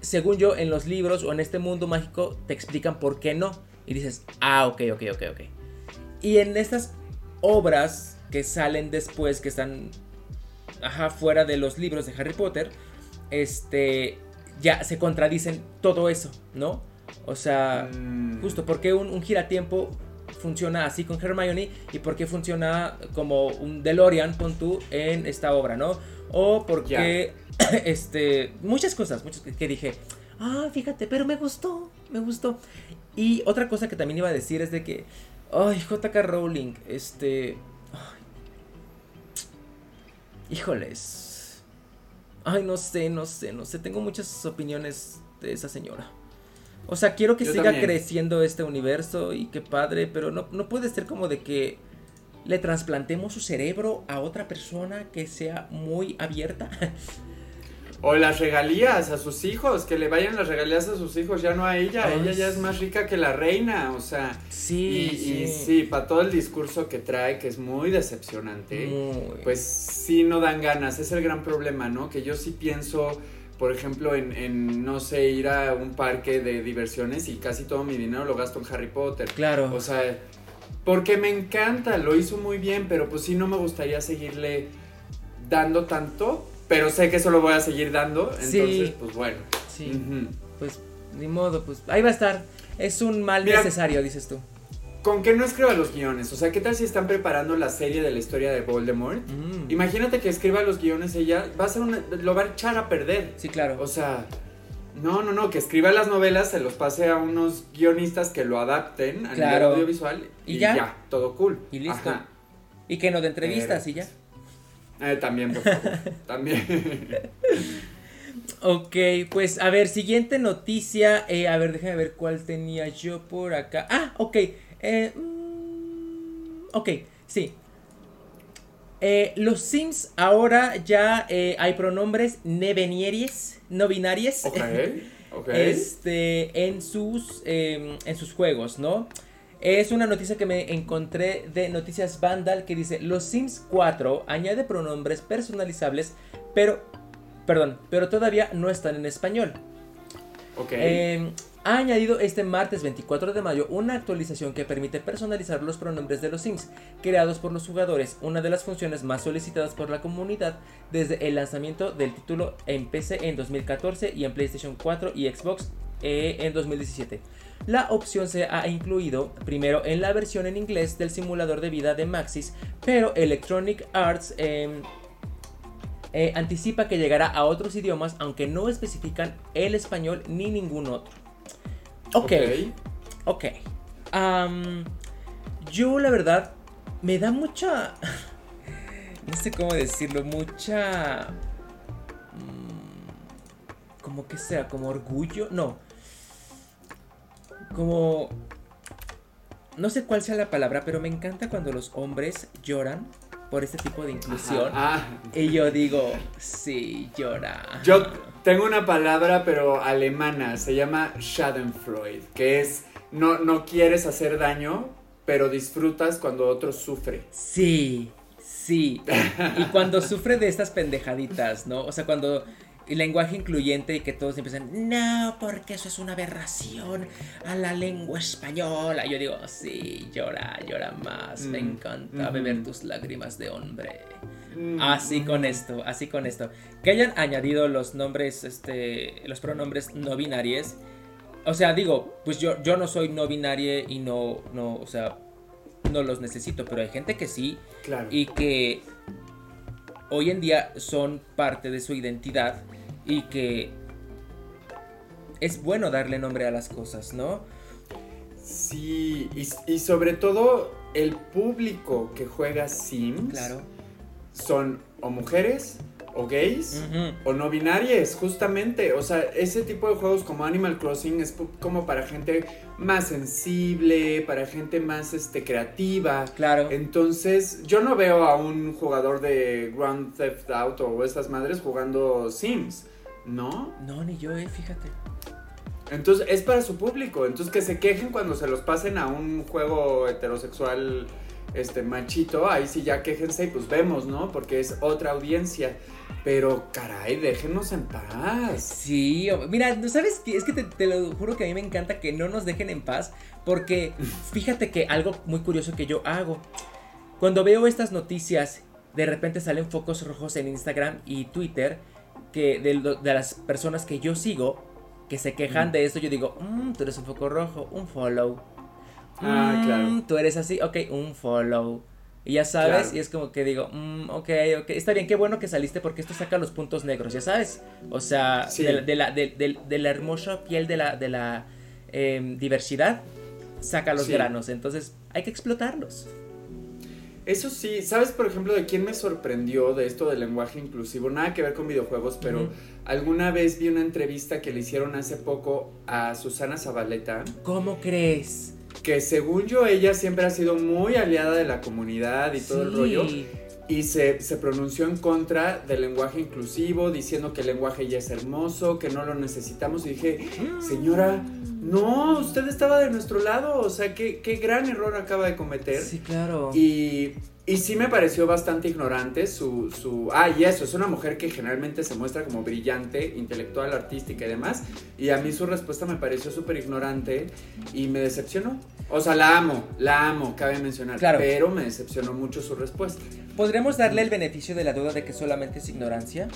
según yo, en los libros o en este mundo mágico te explican por qué no. Y dices, ah, ok, ok, ok, ok. Y en estas obras que salen después, que están, ajá, fuera de los libros de Harry Potter, este, ya se contradicen todo eso, ¿no? O sea, mm. justo porque un, un giratiempo funciona así con Hermione y por qué funciona como un DeLorean, pon tú, en esta obra, ¿no? O porque, este, muchas cosas, muchas que dije, ah, fíjate, pero me gustó, me gustó. Y otra cosa que también iba a decir es de que, ay, JK Rowling, este, híjoles, ay, no sé, no sé, no sé, tengo muchas opiniones de esa señora. O sea, quiero que siga creciendo este universo y qué padre, pero no, no puede ser como de que le trasplantemos su cerebro a otra persona que sea muy abierta. O las regalías a sus hijos, que le vayan las regalías a sus hijos, ya no a ella, ella ya es más rica que la reina, o sea. Sí. Y sí, y sí para todo el discurso que trae, que es muy decepcionante, pues sí no dan ganas, es el gran problema, ¿no? Que yo sí pienso por ejemplo, en, no sé, ir a un parque de diversiones y casi todo mi dinero lo gasto en Harry Potter. Claro. O sea, porque me encanta, lo hizo muy bien, pero pues sí no me gustaría seguirle dando tanto, pero sé que eso lo voy a seguir dando, entonces pues bueno. Sí. Pues ni modo, pues ahí va a estar. Es un mal necesario, dices tú. con que no escriba los guiones. O sea, ¿qué tal si están preparando la serie de la historia de Voldemort? Mm. Imagínate que escriba los guiones ella, va a ser una, lo va a echar a perder. Sí, claro. O sea, no, no, no, que escriba las novelas, se los pase a unos guionistas que lo adapten a Claro. nivel audiovisual Y y, ya. ya. todo cool. Y listo. Ajá. Y que no de entrevistas Pero- y ya. Eh, también, por favor. también. Ok, pues a ver, siguiente noticia. eh, a ver, déjame ver cuál tenía yo por acá. Ah, ok. eh, mm, ok, sí. Eh, los Sims ahora ya eh, hay pronombres nevenieries, no binarias. ok, ok. Este, en sus, eh, en sus juegos, ¿no? Es una noticia que me encontré de Noticias Vandal que dice, los Sims 4 añade pronombres personalizables, pero, perdón, pero todavía no están en español. ok. Eh, ha añadido este martes 24 de mayo una actualización que permite personalizar los pronombres de los Sims creados por los jugadores, una de las funciones más solicitadas por la comunidad desde el lanzamiento del título en PC en 2014 y en PlayStation 4 y Xbox eh, en 2017. La opción se ha incluido primero en la versión en inglés del simulador de vida de Maxis, pero Electronic Arts em, eh, anticipa que llegará a otros idiomas, aunque no especifican el español ni ningún otro. Ok, ok. Am, yo la verdad me da mucha... no sé cómo decirlo, mucha... mm, como que sea, como orgullo, no. Como... No sé cuál sea la palabra, pero me encanta cuando los hombres lloran por este tipo de inclusión. Ah, Y yo digo, sí, llora. yo tengo una palabra, pero alemana, se llama Schadenfreude, que es no, no quieres hacer daño, pero disfrutas cuando otro sufre. Sí, sí. Y cuando sufre de estas pendejaditas, ¿no? O sea, cuando el lenguaje incluyente y que todos empiezan, no, porque eso es una aberración a la lengua española. Yo digo, sí, llora, llora más. Me Mm, encanta beber tus lágrimas de hombre. Mm, Así con esto, así con esto. Que hayan añadido los nombres, este, los pronombres no binarios. O sea, digo, pues yo, yo no soy no binaria y no, no, o sea, no los necesito, pero hay gente que sí Claro. y que hoy en día son parte de su identidad y que es bueno darle nombre a las cosas, ¿no? Sí, y, y sobre todo el público que juega Sims Claro. son o mujeres o gays o no binarias, justamente. O sea, ese tipo de juegos como Animal Crossing es como para gente más sensible, para gente más este, creativa. Claro. Entonces, yo no veo a un jugador de Grand Theft Auto o esas madres jugando Sims, ¿no? No, ni yo, eh, fíjate. Entonces, es para su público. Entonces, que se quejen cuando se los pasen a un juego heterosexual este machito, ahí sí ya quéjense y pues vemos, ¿no? Porque es otra audiencia. Pero, caray, déjenos en paz. Sí, mira, ¿no sabes qué? Es que te, te lo juro que a mí me encanta que no nos dejen en paz, porque fíjate que algo muy curioso que yo hago, cuando veo estas noticias, de repente salen focos rojos en Instagram y Twitter, que de, las personas que yo sigo, que se quejan Mm. de esto, yo digo, "Mm, tú eres un foco rojo, un follow. Ah, Mm, claro. Tú eres así, ok, un follow. Y ya sabes, Claro. y es como que digo, mm, ok, ok, está bien, qué bueno que saliste porque esto saca los puntos negros, ya sabes. O sea, Sí. de, la- de la, de, la hermosa piel de la, de la em, diversidad, saca los Sí. granos. Entonces, hay que explotarlos. Eso sí, ¿sabes por ejemplo de quién me sorprendió de esto del lenguaje inclusivo? Nada que ver con videojuegos, pero alguna vez vi una entrevista que le hicieron hace poco a Susana Zabaleta, ¿Cómo crees? Que según yo ella siempre ha sido muy aliada de la comunidad y todo el rollo, y se, se pronunció en contra del lenguaje inclusivo, diciendo que el lenguaje ya es hermoso, que no lo necesitamos, y dije, señora, no, usted estaba de nuestro lado, o sea, qué, qué gran error acaba de cometer. Sí, claro. Y, y sí me pareció bastante ignorante su, su... Ah, y eso, es una mujer que generalmente se muestra como brillante, intelectual, artística y demás. Y a mí su respuesta me pareció súper ignorante y me decepcionó. O sea, la amo, la amo, cabe mencionar. Claro. Pero me decepcionó mucho su respuesta. ¿Podremos darle el beneficio de la duda de que solamente es ignorancia?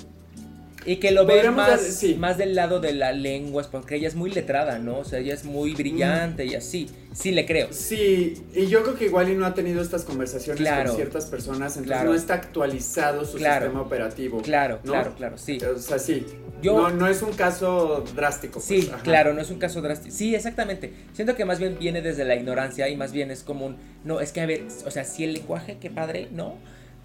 Y que lo ve más, más del lado de las lenguas, porque ella es muy letrada, ¿no? O sea, ella es muy brillante y así. Sí, le creo. Sí, y yo creo que igual y no ha tenido estas conversaciones con ciertas personas, entonces no está actualizado su sistema operativo. Claro, claro, claro, sí. O sea, sí. Yo, no, es un caso drástico. Pues, sí, claro, no es un caso drástico. Sí, exactamente. Siento que más bien viene desde la ignorancia y más bien es como un... No, es que a ver, o sea, si el lenguaje, qué padre, ¿no?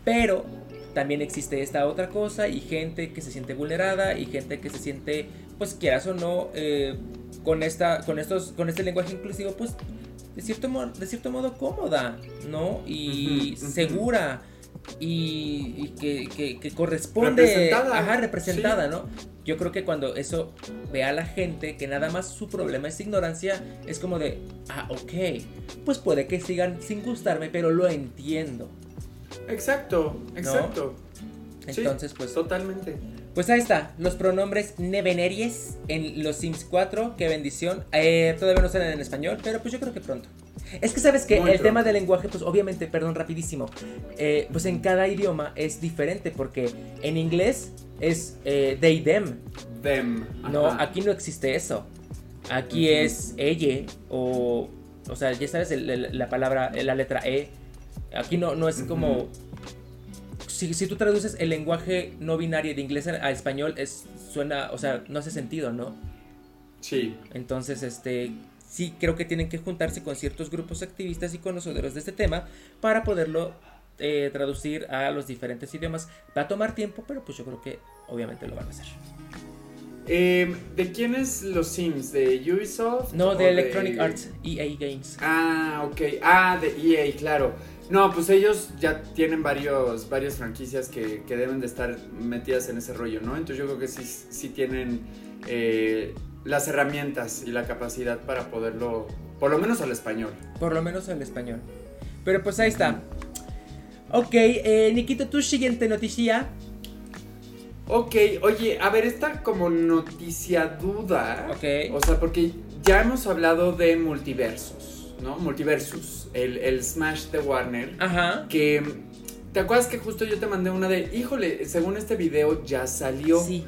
Pero también existe esta otra cosa y gente que se siente vulnerada y gente que se siente, pues quieras o no, eh, con, esta, con, estos, con este lenguaje inclusivo, pues de cierto, modo, de cierto modo cómoda, ¿no? Y segura y, que, corresponde, representada. ajá, representada, ¿no? Yo creo que cuando eso ve a la gente que nada más su problema es ignorancia, es como de, ah, ok, pues puede que sigan sin gustarme, pero lo entiendo. Exacto, exacto. Entonces, pues. Totalmente. Pues ahí está, los pronombres neveneries en los Sims 4, qué bendición. Eh, todavía no salen en español, pero pues yo creo que pronto. Es que sabes que el tema del lenguaje, pues obviamente, perdón, rapidísimo, eh, pues en cada idioma es diferente, porque en inglés es eh, they, them. Them. No, aquí no existe eso. Aquí es ella, o, o sea, ya sabes la palabra, la letra E Aquí no, no es como... Si, si, tú traduces el lenguaje no binario de inglés a, español, es, suena, o sea, no hace sentido, ¿no? Sí. Entonces, este, sí creo que tienen que juntarse con ciertos grupos activistas y conocedores de este tema para poderlo eh, traducir a los diferentes idiomas. Va a tomar tiempo, pero pues yo creo que obviamente lo van a hacer. Eh, ¿De quién es los Sims? ¿De Ubisoft? No, de Electronic Arts, EA Games. Ah, ok. Ah, de EA, claro. No, pues ellos ya tienen varios, varias franquicias que, deben de estar metidas en ese rollo, ¿no? Entonces yo creo que sí, sí tienen eh, las herramientas y la capacidad para poderlo, por lo menos al español. Por lo menos al español. Pero pues ahí está. Ok, eh, Nikito, tu siguiente noticia. Ok, oye, a ver, esta como noticia duda. Ok. O sea, porque ya hemos hablado de multiversos, ¿no? Multiversus, el, el Smash de Warner. Ajá. Que, ¿te acuerdas que justo yo te mandé una de, híjole, según este video ya salió? Sí.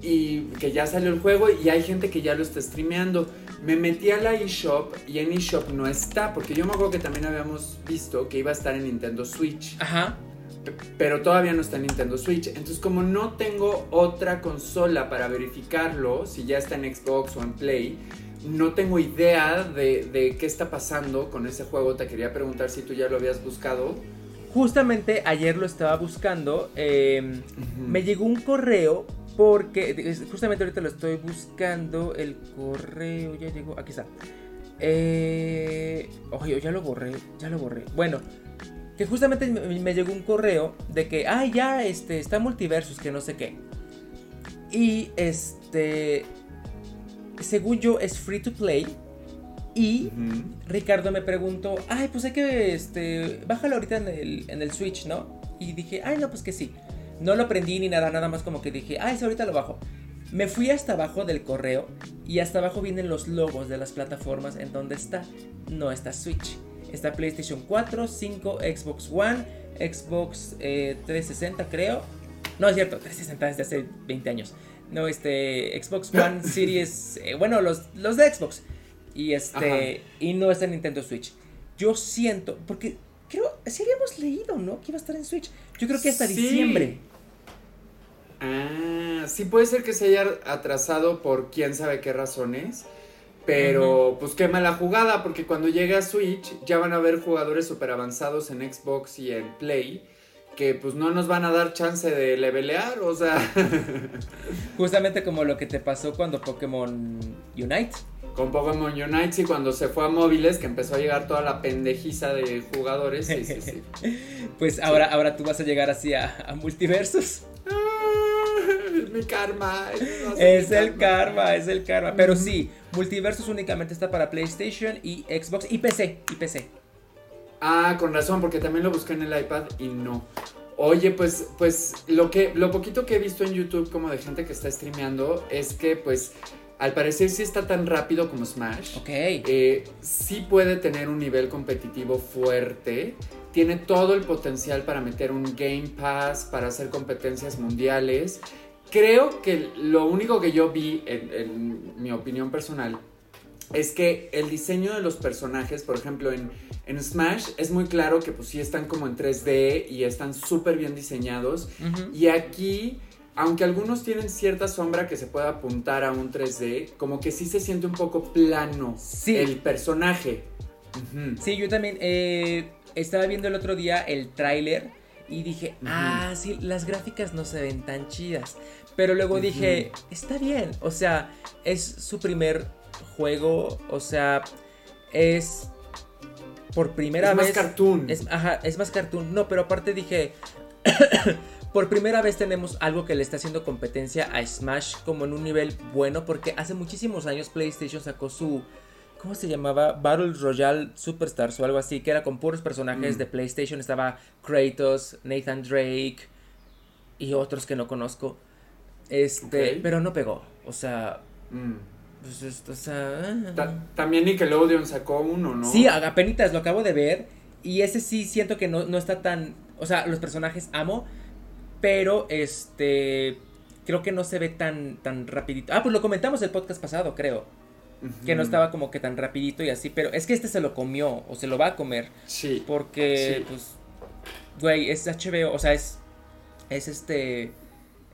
Y que ya salió el juego y hay gente que ya lo está streameando. Me metí a la eShop y en eShop no está, porque yo me acuerdo que también habíamos visto que iba a estar en Nintendo Switch. Ajá pero todavía no está en Nintendo Switch. Entonces, como no tengo otra consola para verificarlo, si ya está en Xbox o en Play, no tengo idea de, qué está pasando con ese juego. Te quería preguntar si tú ya lo habías buscado. Justamente ayer lo estaba buscando. Em, me llegó un correo porque justamente ahorita lo estoy buscando. El correo ya llegó. Aquí está. Eh, oye, ya lo borré. Ya lo borré. Bueno, que justamente me, llegó un correo de que, ay, ya, este, está Multiversus, que no sé qué. Y este, según yo, es free to play. Y Ricardo me preguntó, ay, pues hay que, este, bájalo ahorita en el, en el Switch, ¿no? Y dije, ay, no, pues que sí. No lo prendí ni nada, nada más como que dije, ay, sí, ahorita lo bajo. Me fui hasta abajo del correo y hasta abajo vienen los logos de las plataformas en donde está. No está Switch. Está PlayStation 4, 5, Xbox One, Xbox 360 eh, creo. No es cierto, 360 desde hace 20 años. No, este Xbox One Series, eh, bueno, los, los de Xbox. Y este y no está en Nintendo Switch. Yo siento, porque creo, si habíamos leído, ¿no? Que iba a estar en Switch. Yo creo que hasta diciembre. Ah, sí puede ser que se haya atrasado por quién sabe qué razones. Pero pues qué mala jugada, porque cuando llegue a Switch ya van a haber jugadores super avanzados en Xbox y en Play que pues no nos van a dar chance de levelear, o sea. Justamente como lo que te pasó cuando Pokémon Unite. Con Pokémon Unite, sí, cuando se fue a móviles, que empezó a llegar toda la pendejiza de jugadores. Sí, sí, sí. pues ahora, ahora tú vas a llegar así a, a multiversos. mi karma. Es, el karma. es el karma. Pero sí, Multiversus únicamente está para PlayStation y Xbox y PC. Y PC. Ah, con razón, porque también lo busqué en el iPad y no. Oye, pues, pues lo que, lo poquito que he visto en YouTube como de gente que está streameando es que, pues, al parecer sí está tan rápido como Smash. Ok. Eh, sí puede tener un nivel competitivo fuerte. Tiene todo el potencial para meter un Game Pass, para hacer competencias mundiales. creo que lo único que yo vi, en, mi opinión personal, es que el diseño de los personajes, por ejemplo, en, en, Smash es muy claro que pues sí están como en 3D y están súper bien diseñados. Y aquí, aunque algunos tienen cierta sombra que se puede apuntar a un 3D, como que sí se siente un poco plano el personaje. Sí, yo también eh, estaba viendo el otro día el tráiler y dije, ah, sí, las gráficas no se ven tan chidas. Pero luego dije, está bien, o sea, es su primer juego, o sea, es por primera vez. Es más cartoon. Es, ajá, es más cartoon. No, pero aparte dije, por primera vez tenemos algo que le está haciendo competencia a Smash como en un nivel bueno, porque hace muchísimos años PlayStation sacó su ¿Cómo se llamaba? Battle Royale Superstars o algo así, que era con puros personajes mm. de PlayStation. Estaba Kratos, Nathan Drake y otros que no conozco. Este, pero no pegó. O sea. Mm. Pues, o sea. Ah. también Nickelodeon sacó uno, ¿no? Sí, apenas lo acabo de ver. Y ese sí siento que no, no está tan. O sea, los personajes amo. Pero este. Creo que no se ve tan, tan rapidito. Ah, pues lo comentamos el podcast pasado, creo que no estaba como que tan rapidito y así, pero es que este se lo comió o se lo va a comer. Sí. Porque, pues, güey, es HBO, o sea, es, es este,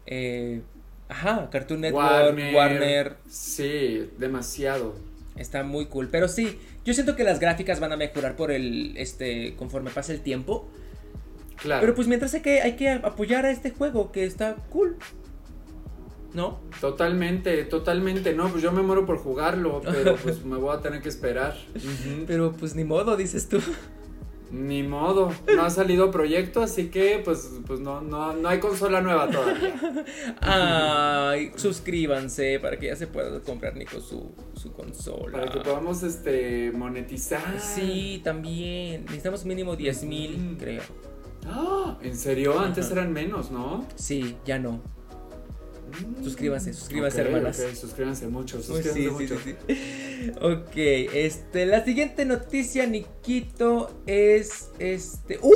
eh, ajá, Cartoon Network, Warner, Sí, demasiado. Está muy cool, pero sí, yo siento que las gráficas van a mejorar por el, este, conforme pase el tiempo. Claro. Pero pues mientras hay que, hay que apoyar a este juego que está cool. ¿no? Totalmente, totalmente, no, pues yo me muero por jugarlo, pero pues me voy a tener que esperar. Pero pues ni modo, dices tú. Ni modo, no ha salido proyecto, así que pues, pues no, no, no hay consola nueva todavía. Ay, suscríbanse para que ya se pueda comprar Nico su, su consola. Para que podamos este monetizar. Sí, también. Necesitamos mínimo 10 mil, creo. Ah, ¿en serio? Antes eran menos, ¿no? Sí, ya no. Suscríbanse, suscríbanse, hermanas. suscríbanse mucho, suscríbanse mucho. ok, este, la siguiente noticia, Nikito, es este. ¡Uf!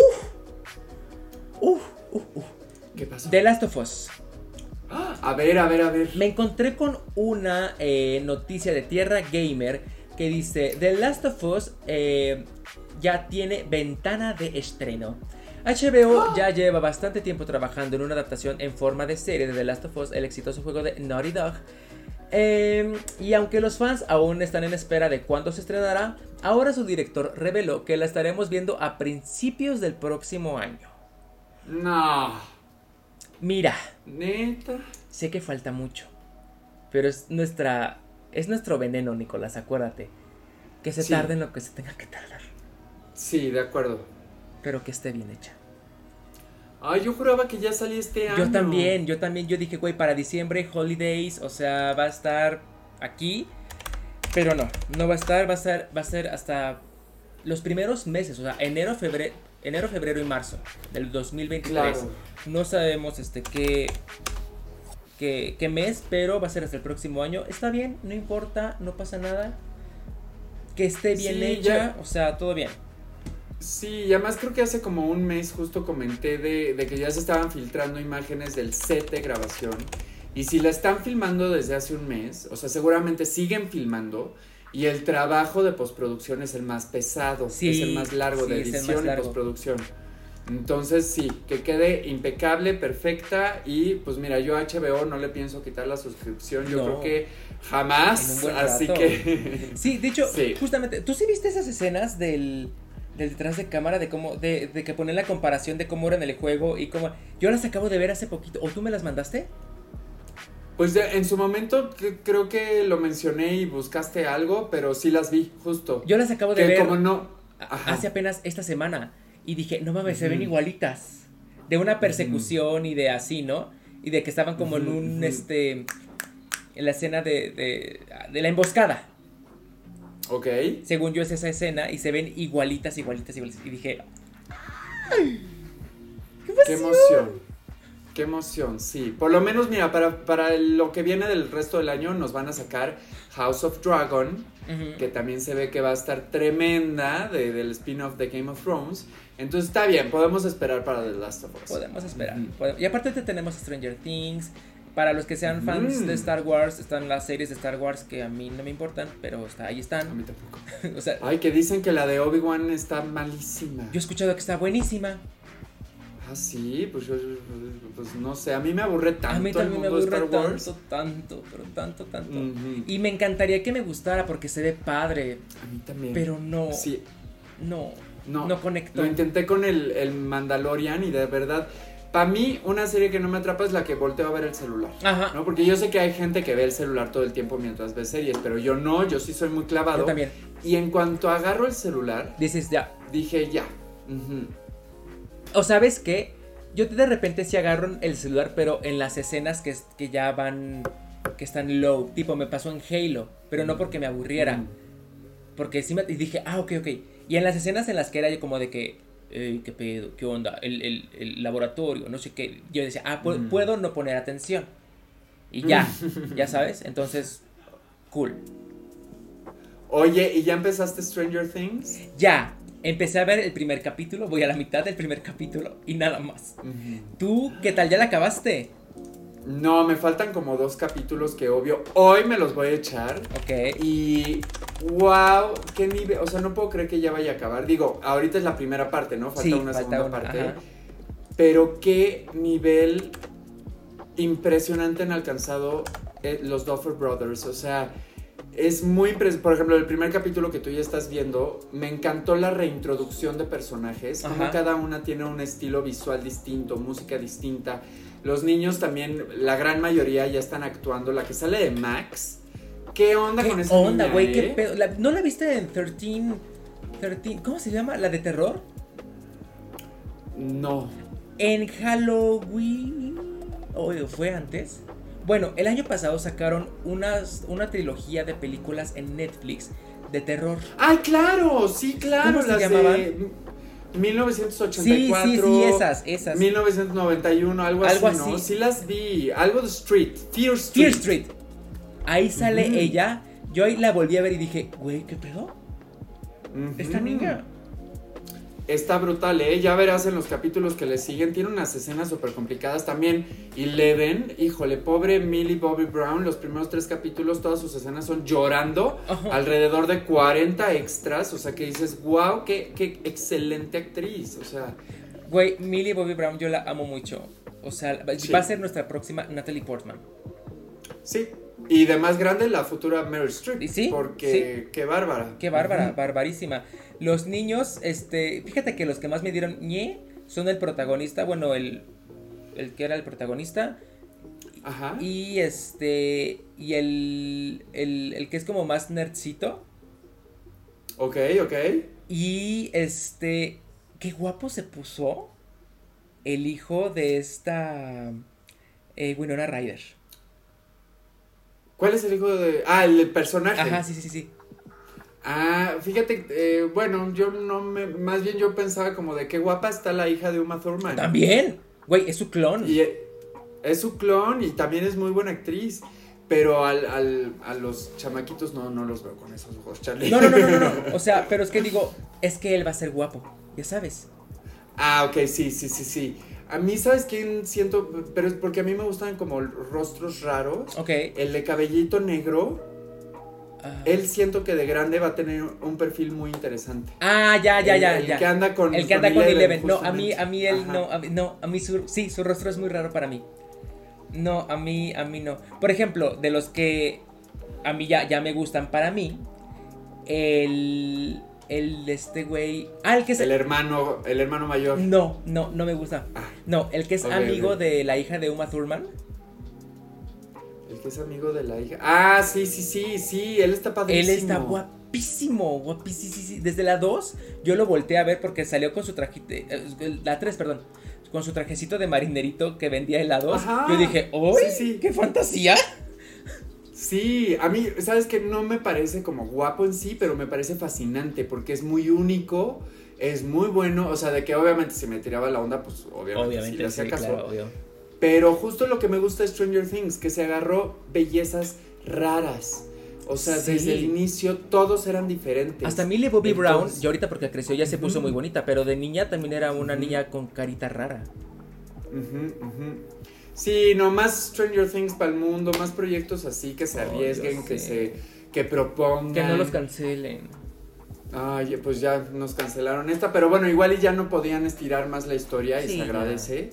¡Uf! ¡Uf! ¡Uf! ¿Qué pasó? The Last of Us. A ver, a ver, a ver. Me encontré con una eh, noticia de Tierra Gamer que dice: The Last of Us eh, ya tiene ventana de estreno. HBO ya lleva bastante tiempo trabajando en una adaptación en forma de serie de The Last of Us, el exitoso juego de Naughty Dog. Em, y aunque los fans aún están en espera de cuándo se estrenará, ahora su director reveló que la estaremos viendo a principios del próximo año. No. Mira. Neta. Sé que falta mucho. Pero es nuestra. Es nuestro veneno, Nicolás, acuérdate. Que se tarde en lo que se tenga que tardar. Sí, de acuerdo pero que esté bien hecha. Ay, yo juraba que ya salía este año. Yo también, yo también, yo dije, güey, para diciembre, holidays, o sea, va a estar aquí, pero no, no va a estar, va a ser, va a ser hasta los primeros meses, o sea, enero, febrero, enero, febrero y marzo del 2023. No sabemos este qué, qué, qué mes, pero va a ser hasta el próximo año. Está bien, no importa, no pasa nada. Que esté bien hecha, o sea, todo bien. Sí, y además creo que hace como un mes justo comenté de, que ya se estaban filtrando imágenes del set de grabación. Y si la están filmando desde hace un mes, o sea, seguramente siguen filmando. Y el trabajo de postproducción es el más pesado, es el más largo de edición y postproducción. Entonces sí, que quede impecable, perfecta y pues mira, yo a HBO no le pienso quitar la suscripción, yo creo que jamás, así que... Sí, de hecho, justamente, ¿tú sí viste esas escenas del, del detrás de cámara de cómo, de, de que ponen la comparación de cómo era en el juego y cómo. Yo las acabo de ver hace poquito. ¿O tú me las mandaste? Pues en su momento creo que lo mencioné y buscaste algo, pero sí las vi, justo. Yo las acabo de que ver. Como no. Hace apenas esta semana. Y dije, no mames, se ven igualitas. De una persecución y de así, ¿no? Y de que estaban como en un, este. En la escena de, de, de la emboscada. Ok. Según yo es esa escena y se ven igualitas, igualitas, igualitas. Y dije... ¡Qué, emoción! Qué emoción, sí. Por lo menos, mira, para, para lo que viene del resto del año nos van a sacar House of Dragon, que también se ve que va a estar tremenda del spin-off de Game of Thrones. Entonces está bien, podemos esperar para The Last of Us. Podemos esperar. Y aparte tenemos Stranger Things, Para los que sean fans de mm. Star Wars, están las series de Star Wars que a mí no me importan, pero está, ahí están. A mí tampoco. o sea, Ay, que dicen que la de Obi-Wan está malísima. Yo he escuchado que está buenísima. Ah, sí, pues yo, pues no sé, a mí me aburre tanto. A mí también me aburre tanto, tanto, pero tanto, tanto. Y me encantaría que me gustara porque se ve padre. A mí también. Pero no. Sí. No. No, no conectó. Lo intenté con el, el Mandalorian y de verdad para mí, una serie que no me atrapa es la que volteo a ver el celular. Ajá. ¿no? Porque yo sé que hay gente que ve el celular todo el tiempo mientras ve series, pero yo no, yo sí soy muy clavado. Yo también. Y en cuanto agarro el celular. Dices ya. Dije ya. O sabes qué? Yo de repente sí agarro el celular, pero en las escenas que, que ya van. que están low. Tipo, me pasó en Halo, pero no porque me aburriera. Porque sí me. Y dije, ah, ok, ok. Y en las escenas en las que era yo como de que ¿qué pedo? ¿Qué onda? El, laboratorio, no sé qué. Yo decía, ah, mm. puedo no poner atención. Y ya, ya sabes. Entonces, cool. Oye, ¿y ya empezaste Stranger Things? Ya, empecé a ver el primer capítulo, voy a la mitad del primer capítulo y nada más. ¿Tú qué tal? ¿Ya la acabaste? No, me faltan como dos capítulos que obvio hoy me los voy a echar. Ok. Y wow, qué nivel, o sea, no puedo creer que ya vaya a acabar. Digo, ahorita es la primera parte, ¿no? Falta una segunda parte. Pero qué nivel impresionante han alcanzado eh, los Duffer Brothers, o sea, es muy por ejemplo, el primer capítulo que tú ya estás viendo, me encantó la reintroducción de personajes, como cada una tiene un estilo visual distinto, música distinta. Los niños también, la gran mayoría ya están actuando. La que sale de Max. ¿Qué onda con esa onda, güey? ¿Qué eh? ¿No la viste en 13, 13? ¿Cómo se llama? ¿La de terror? No. En Halloween. ¿O fue antes? Bueno, el año pasado sacaron unas, una trilogía de películas en Netflix de terror. ¡Ay, claro! Sí, claro. ¿Cómo se llamaban? 1984. Sí, sí, sí, esas, esas. 1991, algo, algo así, ¿no? Sí las vi. Algo de Street. Fear Street. Fear Street. Ahí sale ella. Yo ahí la volví a ver y dije, güey, ¿qué pedo? Esta niña. Está brutal, ¿eh? Ya verás en los capítulos que le siguen. Tiene unas escenas súper complicadas también. Y Eleven, híjole, pobre Millie Bobby Brown. Los primeros tres capítulos, todas sus escenas son llorando. Alrededor de 40 extras. O sea, que dices, wow, qué, qué excelente actriz. O sea. Güey, Millie Bobby Brown, yo la amo mucho. O sea, va a ser nuestra próxima Natalie Portman. Sí, y de más grande la futura Meryl Streep. Sí, porque qué bárbara. Qué bárbara, barbarísima. Los niños, este, fíjate que los que más me dieron ñe son el protagonista, bueno, el, el que era el protagonista. Ajá. Y este, y el, el, el que es como más nerdcito. Ok, ok. Y este, qué guapo se puso el hijo de esta eh, Winona Ryder. ¿Cuál es el hijo de.? Ah, el personaje. Ajá, sí, sí, sí. Ah, fíjate, eh, bueno, yo no me. Más bien yo pensaba como de qué guapa está la hija de Uma Thurman. También. Güey, es su clon. Y eh, es su clon y también es muy buena actriz. Pero al, al, a los chamaquitos no, no los veo con esos ojos, Charlie. No, no, no, no, no, O sea, pero es que digo, es que él va a ser guapo, ya sabes. Ah, ok, sí, sí, sí, sí. A mí, ¿sabes quién siento? Pero es porque a mí me gustan como rostros raros. Ok. El de cabellito negro. Ah. Él siento que de grande va a tener un perfil muy interesante. Ah, ya, ya, ya. El que anda con El que anda con Eleven. No, a mí, a mí él no, a mí, no, a mí su, sí, su rostro es muy raro para mí. No, a mí, a mí no. Por ejemplo, de los que a mí ya, ya me gustan para mí, el, el de este güey. Ah, el que es. El hermano, el hermano mayor. No, no, no me gusta. Ah. no, el que es amigo de la hija de Uma Thurman. El que es amigo de la hija. Ah, sí, sí, sí, sí. Él está padrísimo. Él está guapísimo, guapísimo. Sí, sí. Desde la 2, yo lo volteé a ver porque salió con su trajito. Eh, la 3, perdón. Con su trajecito de marinerito que vendía helados. Yo dije, ¡oh! Sí, ¡Qué fantasía! Sí, a mí, sabes que no me parece como guapo en sí, pero me parece fascinante porque es muy único, es muy bueno, o sea, de que obviamente se me tiraba la onda, pues obviamente, sí, caso. Pero justo lo que me gusta de Stranger Things, que se agarró bellezas raras. O sea, desde el inicio todos eran diferentes. Hasta Millie Bobby Brown, yo ahorita porque creció ya se puso muy bonita, pero de niña también era una niña con carita rara. Sí, no, más Stranger Things para el mundo, más proyectos así que se arriesguen, que sé. se que propongan. Que no los cancelen. Ay, pues ya nos cancelaron esta, pero bueno, igual y ya no podían estirar más la historia y se ya. agradece.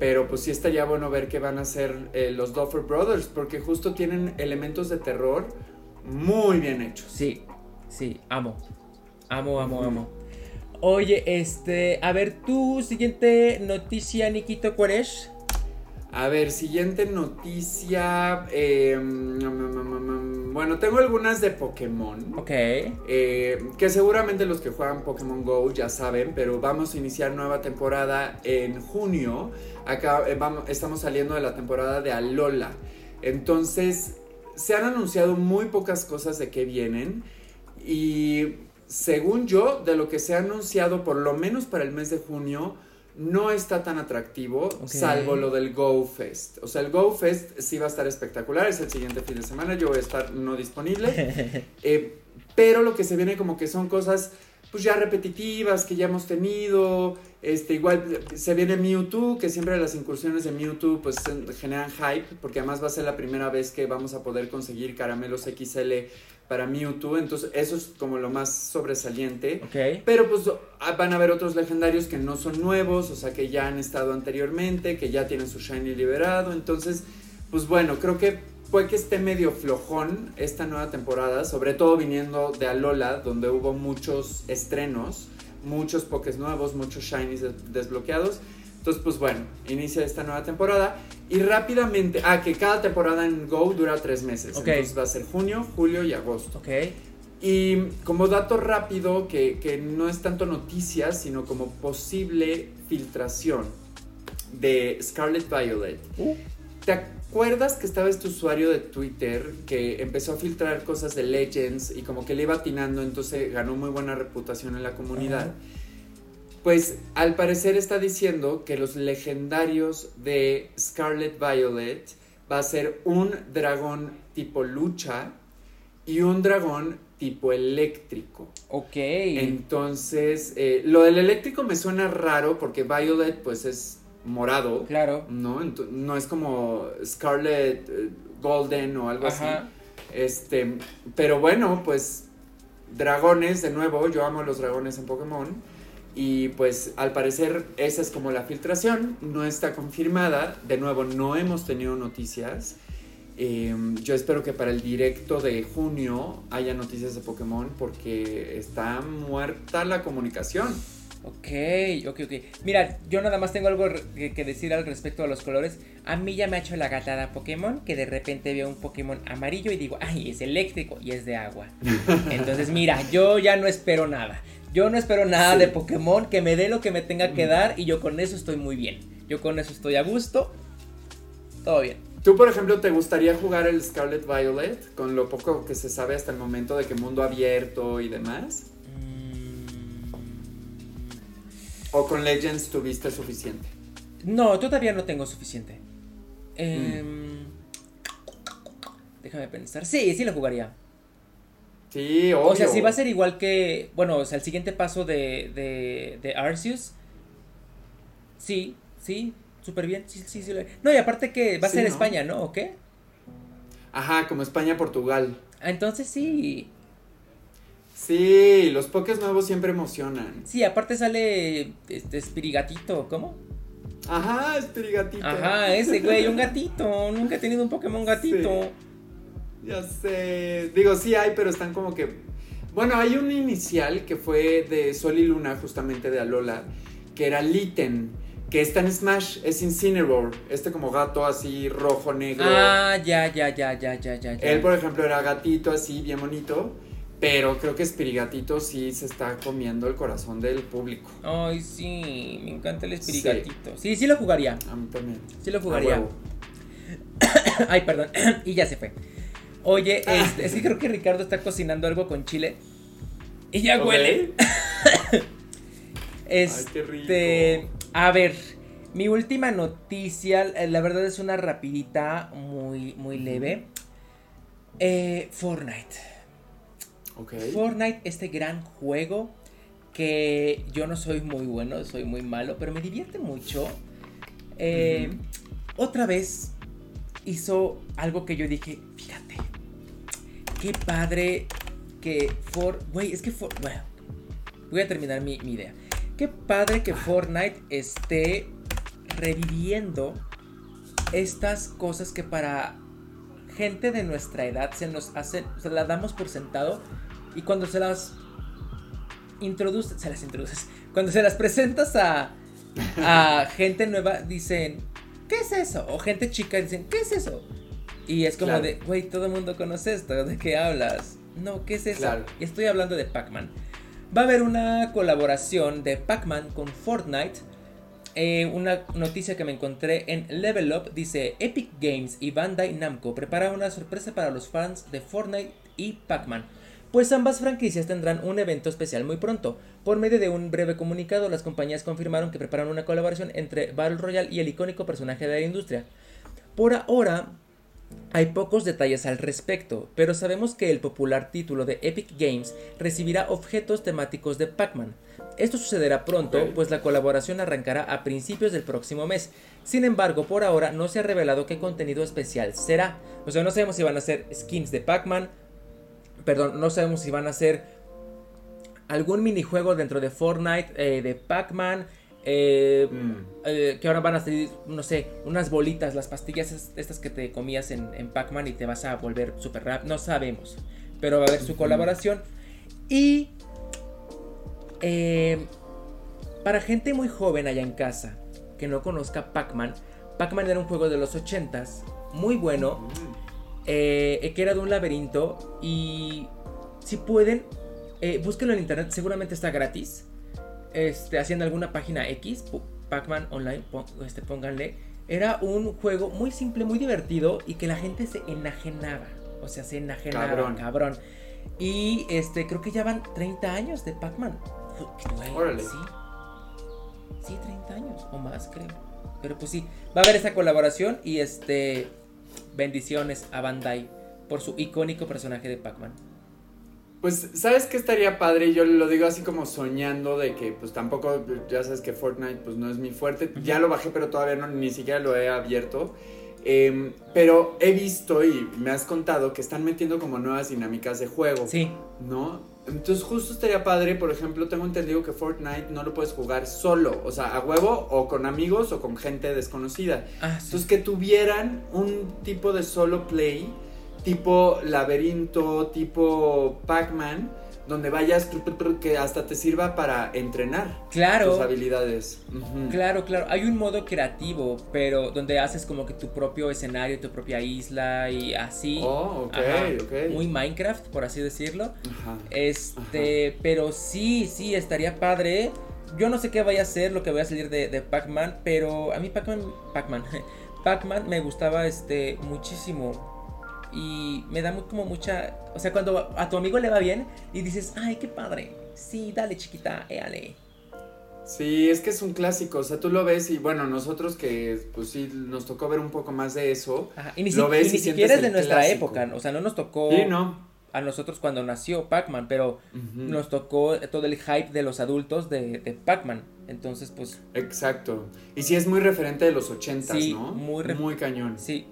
Pero pues sí estaría bueno ver qué van a hacer eh, los Duffer Brothers, porque justo tienen elementos de terror muy bien hechos. Sí, sí, amo. Amo, amo, amo. Oye, este, a ver, tu siguiente noticia, Nikito, ¿cuál es? A ver, siguiente noticia. eh, mm, bueno, tengo algunas de Pokémon. Ok. eh, que seguramente los que juegan Pokémon Go ya saben, pero vamos a iniciar nueva temporada en junio. Acá eh, vamos, estamos saliendo de la temporada de Alola. Entonces, se han anunciado muy pocas cosas de qué vienen. Y según yo, de lo que se ha anunciado, por lo menos para el mes de junio, no está tan atractivo, salvo lo del Go Fest. O sea, el Go Fest sí va a estar espectacular, es el siguiente fin de semana, yo voy a estar no disponible. Eh, pero lo que se viene como que son cosas pues ya repetitivas que ya hemos tenido. Este, igual se viene Mewtwo, que siempre las incursiones de Mewtwo pues en- generan hype, porque además va a ser la primera vez que vamos a poder conseguir caramelos XL para Mewtwo, entonces eso es como lo más sobresaliente. Ok. Pero pues ah, van a haber otros legendarios que no son nuevos, o sea, que ya han estado anteriormente, que ya tienen su Shiny liberado. Entonces, pues bueno, creo que puede que esté medio flojón esta nueva temporada, sobre todo viniendo de Alola, donde hubo muchos estrenos, muchos Pokés nuevos, muchos Shinies des- desbloqueados. Entonces, pues bueno, inicia esta nueva temporada y rápidamente, ah, que cada temporada en Go dura tres meses. Ok. Entonces va a ser junio, julio y agosto. Ok. Y como dato rápido, que, que no es tanto noticias, sino como posible filtración de Scarlet Violet. Uh. ¿Te acuerdas que estaba este usuario de Twitter que empezó a filtrar cosas de Legends y como que le iba atinando, entonces ganó muy buena reputación en la comunidad? Ajá. Pues al parecer está diciendo que los legendarios de Scarlet Violet va a ser un dragón tipo lucha y un dragón tipo eléctrico. Ok. Entonces, eh, lo del eléctrico me suena raro porque Violet pues es morado, Claro. ¿no? No es como Scarlet eh, Golden o algo así. Ajá. Este, pero bueno, pues dragones de nuevo, yo amo los dragones en Pokémon y pues al parecer esa es como la filtración, no está confirmada, de nuevo no hemos tenido noticias. Eh, yo espero que para el directo de junio haya noticias de Pokémon porque está muerta la comunicación. Ok, ok, ok. Mira, yo nada más tengo algo que decir al respecto a los colores. A mí ya me ha hecho la gatada Pokémon, que de repente veo un Pokémon amarillo y digo, ay, es eléctrico y es de agua. Entonces, mira, yo ya no espero nada. Yo no espero nada Sí. de Pokémon, que me dé lo que me tenga que dar y yo con eso estoy muy bien. Yo con eso estoy a gusto. Todo bien. ¿Tú, por ejemplo, te gustaría jugar el Scarlet Violet con lo poco que se sabe hasta el momento de que mundo abierto y demás? Mm, ¿O con Legends tuviste suficiente? No, todavía no tengo suficiente. Em, Déjame pensar. Sí, sí lo jugaría. Sí, obvio. O sea, si va a ser igual que. Bueno, o sea, el siguiente paso de, de, de Arceus. Sí, sí, súper bien. Sí, sí, sí. No, y aparte que va a Sí, ser ¿no? España, ¿no? ¿O qué? Ajá, como España-Portugal. Ah, Entonces sí. Sí, los Pokés nuevos siempre emocionan. Sí, aparte sale este Spirigatito, ¿cómo? Ajá, Espirigatito. Ajá, ese güey, un gatito. Nunca he tenido un Pokémon gatito. Ya sé. Digo, sí hay, pero están como que. Bueno, hay un inicial que fue de Sol y Luna, justamente de Alola, que era Litten, que está en Smash, es Incineroar, este como gato así rojo, negro. Ah, ya, ya, ya, ya, ya, ya. Él, por ejemplo, era gatito así, bien bonito. Pero creo que Spirigatito sí se está comiendo el corazón del público. Ay, sí, me encanta el Spirigatito. Sí, sí lo jugaría. A mí también. Sí lo jugaría. Ay, perdón. y ya se fue. Oye, Ah. este, es que creo que Ricardo está cocinando algo con chile. Y ya huele. Ay, qué rico. Este, a ver, mi última noticia, eh, la verdad es una rapidita, muy, muy leve. Eh, Fortnite. Ok. Fortnite, este gran juego que yo no soy muy bueno, soy muy malo, pero me divierte mucho. Eh, otra vez hizo algo que yo dije, fíjate, qué padre que For... Güey, es que. Bueno, voy a terminar mi, mi idea. Qué padre que Fortnite esté reviviendo estas cosas que para gente de nuestra edad se nos hacen, se las damos por sentado y cuando se las introduces, se las introduces, cuando se las presentas a, a gente nueva dicen, ¿qué es eso? O gente chica dicen, ¿qué es eso? Y es como de, güey, todo el mundo conoce esto, ¿de qué hablas? No, ¿qué es eso? Estoy hablando de Pac-Man. Va a haber una colaboración de Pac-Man con Fortnite. Eh, una noticia que me encontré en Level Up dice Epic Games y Bandai Namco preparan una sorpresa para los fans de Fortnite y Pac-Man. Pues ambas franquicias tendrán un evento especial muy pronto. Por medio de un breve comunicado, las compañías confirmaron que preparan una colaboración entre Battle Royale y el icónico personaje de la industria. Por ahora, hay pocos detalles al respecto, pero sabemos que el popular título de Epic Games recibirá objetos temáticos de Pac-Man. Esto sucederá pronto, pues la colaboración arrancará a principios del próximo mes. Sin embargo, por ahora no se ha revelado qué contenido especial será. O sea, no sabemos si van a ser skins de Pac-Man, perdón, no sabemos si van a ser algún minijuego dentro de Fortnite eh, de Pac-Man, eh, mm. eh, que ahora van a salir, no sé, unas bolitas, las pastillas estas que te comías en, Pac-Man y te vas a volver super rápido. No sabemos. Pero va a haber su colaboración. Y eh, para gente muy joven allá en casa que no conozca Pac-Man, Pac-Man era un juego de los 80s, muy bueno, que era de un laberinto. Y si pueden, búsquenlo en internet, seguramente está gratis este, haciendo alguna página X, Pac-Man Online, este, pónganle, era un juego muy simple, muy divertido y que la gente se enajenaba. O sea, se enajenaba, cabrón. Y este, creo que ya van 30 años de Pac-Man. Sí. Sí, 30 años o más, creo. Pero pues sí, va a haber esa colaboración y este bendiciones a Bandai por su icónico personaje de Pac-Man. Pues, ¿sabes qué estaría padre? Yo lo digo así como soñando de que, pues tampoco, ya sabes que Fortnite, pues no es mi fuerte. Ya lo bajé, pero todavía no, ni siquiera lo he abierto. Em, pero he visto y me has contado que están metiendo como nuevas dinámicas de juego. Sí. ¿No? Entonces justo estaría padre, por ejemplo, tengo entendido que Fortnite no lo puedes jugar solo, o sea, a huevo o con amigos o con gente desconocida. Ah, Entonces que tuvieran un tipo de solo play tipo laberinto, tipo Pac-Man, donde vayas que hasta te sirva para entrenar claro, tus habilidades. Claro, claro. Hay un modo creativo, pero donde haces como que tu propio escenario, tu propia isla y así. Oh, ok, ok. Muy Minecraft, por así decirlo. Ajá. Este, pero sí, sí, estaría padre. Yo no sé qué vaya a ser lo que voy a salir de, de Pac-Man, pero a mí Pac-Man, Pac-Man, Pac-Man me gustaba este muchísimo y me da muy, como mucha. O sea, cuando a tu amigo le va bien y dices, ay, qué padre. Sí, dale, chiquita, éale. Sí, es que es un clásico, o sea, tú lo ves y bueno, nosotros que pues sí nos tocó ver un poco más de eso, y ni, lo ves y, ni siquiera es de nuestra época, o sea, no nos tocó a nosotros cuando nació Pac-Man, pero nos tocó todo el hype de los adultos de, de Pac-Man, entonces pues... Exacto, y sí es muy referente de los ochentas, ¿no? Muy, muy cañón. Sí,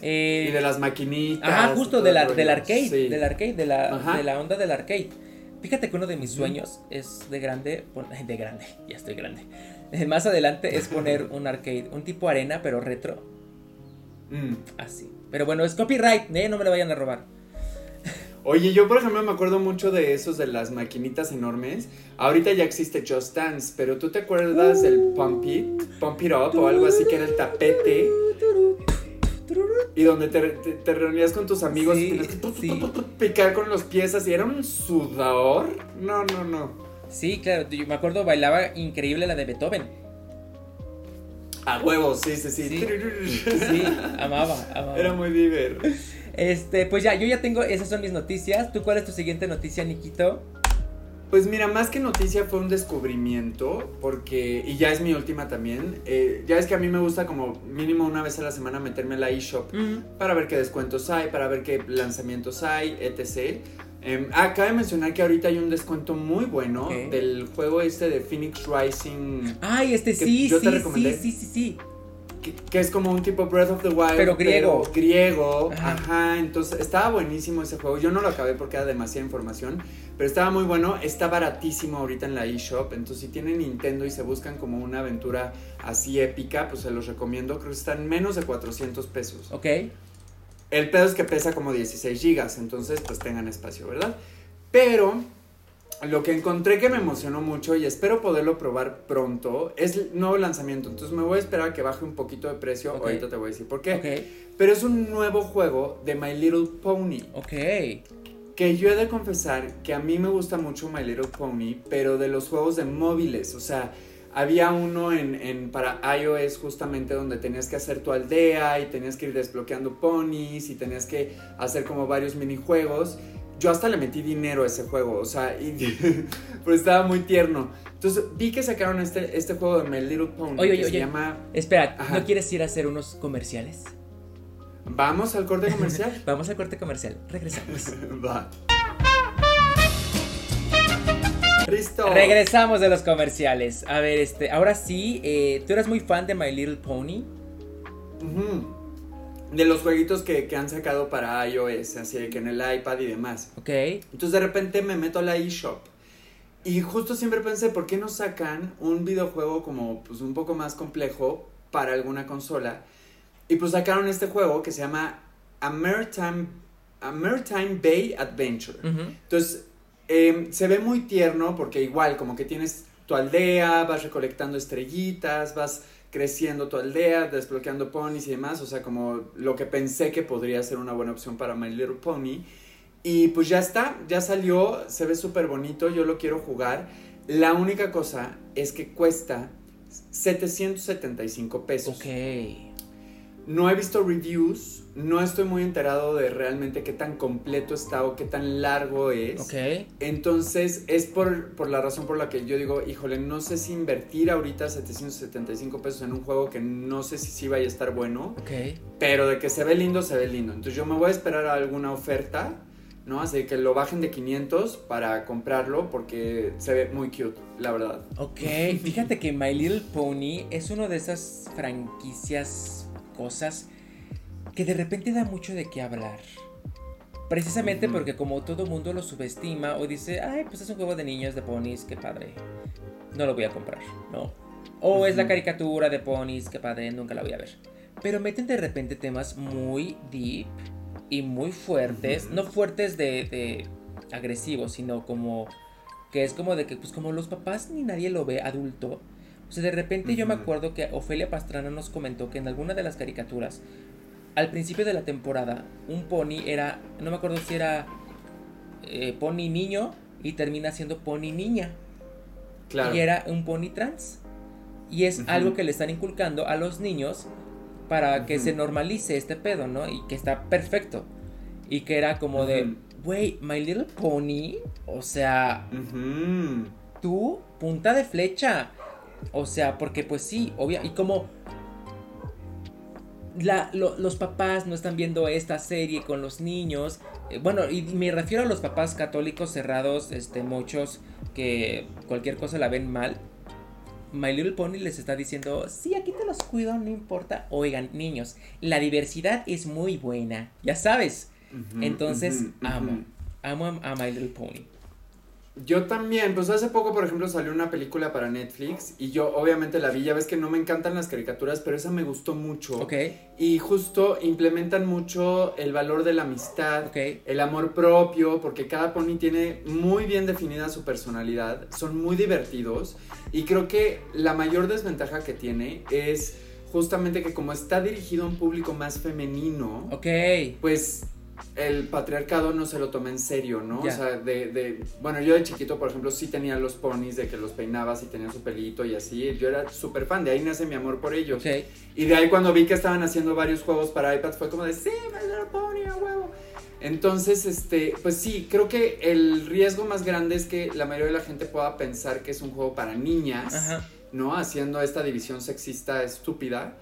eh, y de las maquinitas. Ajá, justo de la, del arcade, del arcade, de la, de la onda del arcade. Fíjate que uno de mis sueños es de grande, de grande, ya estoy grande. Más adelante es poner un arcade, un tipo arena, pero retro. Mm. Así. Pero bueno, es copyright, ¿eh? no me lo vayan a robar. Oye, yo por ejemplo me acuerdo mucho de esos de las maquinitas enormes. Ahorita ya existe Just Dance, pero ¿tú te acuerdas del Pump It, Pump It Up o algo así que era el tapete? Y donde te, reunías con tus amigos y tenías que picar con los pies así. Era un sudor. No, no, no. Sí, claro. Yo me acuerdo, bailaba increíble la de Beethoven. A huevos, sí, sí, sí. Sí, amaba, amaba. Era muy divertido. Este, pues ya, yo ya tengo, esas son mis noticias. ¿Tú cuál es tu siguiente noticia, Nikito? Pues mira, más que noticia fue un descubrimiento, porque, y ya es mi última también, eh, ya es que a mí me gusta como mínimo una vez a la semana meterme a la eShop para ver qué descuentos hay, para ver qué lanzamientos hay, etc. Eh, ah, cabe mencionar que ahorita hay un descuento muy bueno del juego este de Phoenix Rising. Ay, este sí, sí, sí, sí, sí, sí que, es como un tipo Breath of the Wild. Pero griego. griego, ajá. Entonces, estaba buenísimo ese juego. Yo no lo acabé porque era demasiada información, pero estaba muy bueno. Está baratísimo ahorita en la eShop. Entonces, si tienen Nintendo y se buscan como una aventura así épica, pues se los recomiendo. Creo que están menos de 400 pesos. Ok. El pedo es que pesa como 16 gigas, entonces pues tengan espacio, ¿verdad? Pero lo que encontré que me emocionó mucho y espero poderlo probar pronto es el nuevo lanzamiento. Entonces me voy a esperar a que baje un poquito de precio. Ahorita te voy a decir por qué. Pero es un nuevo juego de My Little Pony. Ok. Que yo he de confesar que a mí me gusta mucho My Little Pony, pero de los juegos de móviles. O sea, había uno en, en, para iOS justamente donde tenías que hacer tu aldea y tenías que ir desbloqueando ponies y tenías que hacer como varios minijuegos. Yo hasta le metí dinero a ese juego, o sea, y, pues estaba muy tierno. Entonces vi que sacaron este, este juego de My Little Pony oye, que se llama... Espera, ¿no quieres ir a hacer unos comerciales? ¿Vamos al corte comercial? Vamos al corte comercial, regresamos. Va. Regresamos de los comerciales. A ver, este, ahora sí, eh, ¿tú eres muy fan de My Little Pony? De los jueguitos que, han sacado para iOS, así que en el iPad y demás. Ok. Entonces de repente me meto a la eShop. Y justo siempre pensé, ¿por qué no sacan un videojuego como pues un poco más complejo para alguna consola? Y pues sacaron este juego que se llama A Maritime, Bay Adventure. Entonces Em, se ve muy tierno porque igual como que tienes tu aldea, vas recolectando estrellitas, vas creciendo tu aldea, desbloqueando ponies y demás, o sea, como lo que pensé que podría ser una buena opción para My Little Pony. Y pues ya está, ya salió, se ve súper bonito, yo lo quiero jugar. La única cosa es que cuesta 775 pesos. Ok. No he visto reviews, no estoy muy enterado de realmente qué tan completo está o qué tan largo es. Ok. Entonces, es por, por la razón por la que yo digo, híjole, no sé si invertir ahorita 775 pesos en un juego que no sé si sí vaya a estar bueno. Ok. Pero de que se ve lindo, se ve lindo. Entonces, yo me voy a esperar a alguna oferta, ¿no? Así que lo bajen de 500 para comprarlo porque se ve muy cute, la verdad. Ok, fíjate que My Little Pony es una de esas franquicias cosas que de repente da mucho de qué hablar. Precisamente porque como todo mundo lo subestima o dice, ay, pues es un juego de niños de ponis, qué padre. No lo voy a comprar, ¿no? O es la caricatura de ponis, qué padre, nunca la voy a ver. Pero meten de repente temas muy deep y muy fuertes. No fuertes de, de agresivos, sino como que es como de que, pues como los papás ni nadie lo ve adulto o sea, de repente yo me acuerdo que Ofelia Pastrana nos comentó que en alguna de las caricaturas, al principio de la temporada, un pony era, no me acuerdo si era eh, pony niño y termina siendo pony niña. Claro. Y era un pony trans. Y es algo que le están inculcando a los niños para que se normalice este pedo, ¿no? Y que está perfecto. Y que era como de, güey, My Little Pony, o sea, tú, punta de flecha. O sea, porque pues sí, obvio, y como la, los papás no están viendo esta serie con los niños, eh, bueno, y me refiero a los papás católicos cerrados, este, muchos que cualquier cosa la ven mal. My Little Pony les está diciendo, sí, aquí te los cuido, no importa. Oigan, niños, la diversidad es muy buena, ya sabes. Entonces, amo, amo a My Little Pony. Yo también, pues hace poco, por ejemplo, salió una película para Netflix y yo obviamente la vi, ya ves que no me encantan las caricaturas, pero esa me gustó mucho. Ok. Y justo implementan mucho el valor de la amistad, el amor propio, porque cada pony tiene muy bien definida su personalidad, son muy divertidos y creo que la mayor desventaja que tiene es justamente que como está dirigido a un público más femenino, ok. pues el patriarcado no se lo toma en serio, ¿no? O sea, de, de, bueno, yo de chiquito, por ejemplo, sí tenía los ponis de que los peinabas y tenían su pelito y así, yo era súper fan, de ahí nace mi amor por ellos. Y de ahí cuando vi que estaban haciendo varios juegos para iPad fue como de, sí, me pony a huevo. Entonces, este, pues sí, creo que el riesgo más grande es que la mayoría de la gente pueda pensar que es un juego para niñas, ¿no? Haciendo esta división sexista estúpida,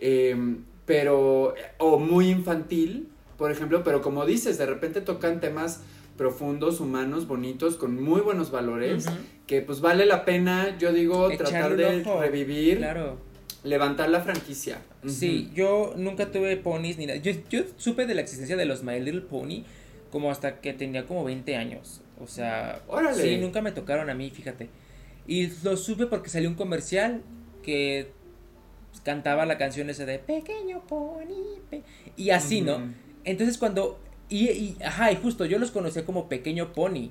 em, pero, o muy infantil, por ejemplo, pero como dices, de repente tocan temas profundos, humanos, bonitos, con muy buenos valores, que pues vale la pena, yo digo, tratar de revivir levantar la franquicia. Sí, yo nunca tuve ponis ni nada. Yo, yo supe de la existencia de los My Little Pony como hasta que tenía como 20 años. O sea, Órale. sí, nunca me tocaron a mí, fíjate. Y lo supe porque salió un comercial que cantaba la canción esa de Pequeño Pony. pe-", y así, ¿no? Entonces cuando... Y, y, ajá, y justo yo los conocía como Pequeño Pony.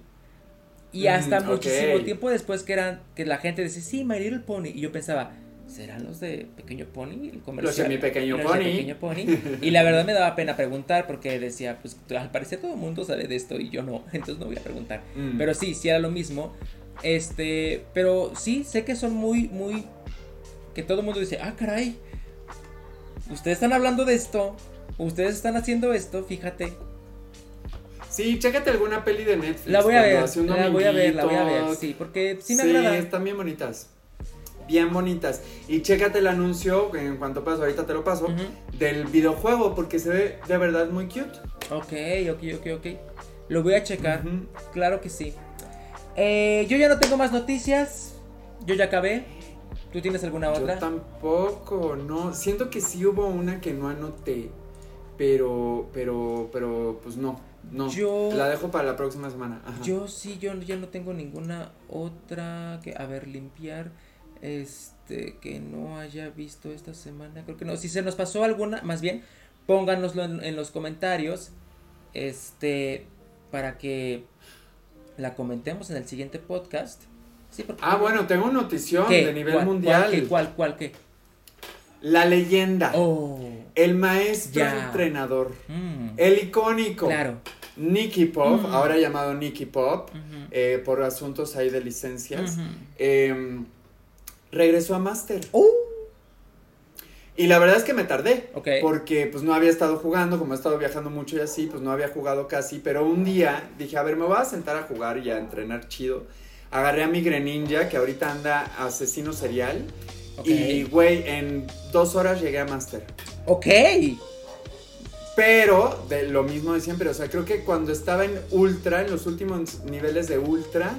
Y Mm, hasta muchísimo tiempo después que eran, que la gente decía, sí, My Little Pony. Y yo pensaba, ¿serán los de Pequeño Pony? El comercial. Los de Mi Pony. Pequeño Pony. Y la verdad me daba pena preguntar porque decía, pues al parecer todo el mundo sabe de esto y yo no, entonces no voy a preguntar. Mm. Pero sí, sí era lo mismo. Este, pero sí, sé que son muy, muy... Que todo el mundo dice, ah, caray. Ustedes están hablando de esto. Ustedes están haciendo esto, fíjate. Sí, chécate alguna peli de Netflix. La voy a ver, la voy a ver, la voy a ver, sí, porque sí me sí, agrada. están bien bonitas. Bien bonitas. Y chécate el anuncio, que en cuanto paso, ahorita te lo paso, del videojuego, porque se ve de verdad muy cute. Ok, ok, ok, ok. Lo voy a checar. Claro que sí. Eh, yo ya no tengo más noticias. Yo ya acabé. ¿Tú tienes alguna Yo otra? tampoco, no. Siento que sí hubo una que no anoté, pero, pero, pero, pues no, no. Yo- La dejo para la próxima semana. Ajá. Yo sí, yo ya no tengo ninguna otra que, a ver, limpiar, este, que no haya visto esta semana, creo que no, si se nos pasó alguna, más bien, pónganoslo en, en los comentarios, este, para que la comentemos en el siguiente podcast. Sí, porque Ah, bueno, tengo notición ¿Qué? de nivel ¿Cuál, mundial. ¿Cuál, qué, cuál, cuál, qué? La leyenda. Oh, El maestro entrenador. mm, El icónico. claro. Nicky Pop, Mm. ahora llamado Nicky Pop, eh, por asuntos ahí de licencias, eh, regresó a Master. Uh, Y la verdad es que me tardé. ok. Porque pues no había estado jugando, como he estado viajando mucho y así, pues no había jugado casi. Pero un día dije, a ver, me voy a sentar a jugar y a entrenar chido. Agarré a mi Greninja, que ahorita anda asesino serial. Y, güey, en dos horas llegué a Master. Ok. Pero, de lo mismo de siempre, o sea, creo que cuando estaba en Ultra, en los últimos niveles de Ultra,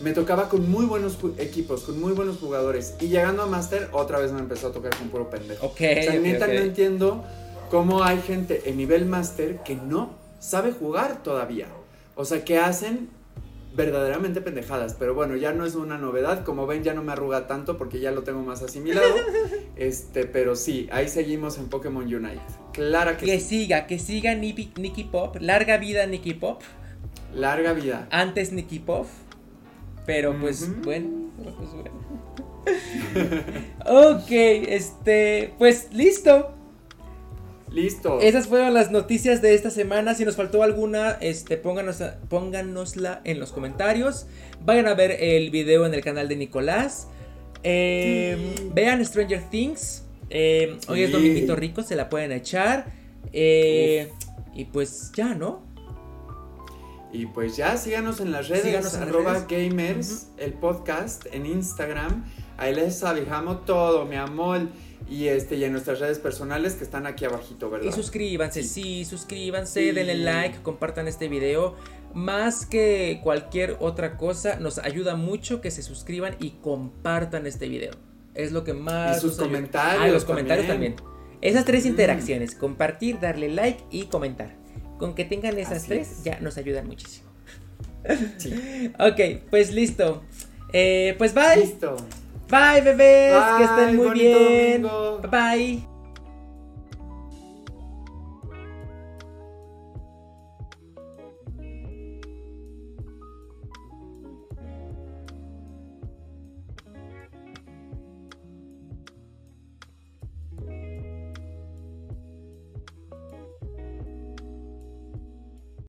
me tocaba con muy buenos equipos, con muy buenos jugadores. Y llegando a Master, otra vez me empezó a tocar con puro pendejo. Ok. O sea, ok, neta ok. no entiendo cómo hay gente en nivel Master que no sabe jugar todavía. O sea, que hacen verdaderamente pendejadas. Pero bueno, ya no es una novedad. Como ven, ya no me arruga tanto porque ya lo tengo más asimilado. este, pero sí, ahí seguimos en Pokémon Unite. Clara que, Que sí. siga, que siga Nicky, Pop. Larga vida Nicky Pop. Larga vida. Antes Nicky Pop. Pero pues bueno. pues, bueno. ok, este. Pues listo. Listo. Esas fueron las noticias de esta semana. Si nos faltó alguna, este, pónganos, pónganosla en los comentarios. Vayan a ver el video en el canal de Nicolás. Eh, Sí. Vean Stranger Things. Eh, Hoy es. Dominguito Rico, se la pueden echar. Eh, y pues ya, ¿no? Y pues ya, síganos en las redes, Síganos en las arroba redes. gamers, el podcast en Instagram. Ahí les avisamos todo, mi amor. Y este, y en nuestras redes personales que están aquí abajito, ¿verdad? Y suscríbanse, Sí. sí, suscríbanse, Sí. denle like, compartan este video. Más que cualquier otra cosa, nos ayuda mucho que se suscriban y compartan este video. Es lo que más. Y sus comentarios Ah, los comentarios también. también. Esas tres Mm. interacciones: compartir, darle like y comentar. Con que tengan esas Así tres, es. ya nos ayudan muchísimo. Sí. Ok, pues listo. Eh, pues bye. Listo. Bye, bebés. que Bye, estén muy bien. domingo. Bye.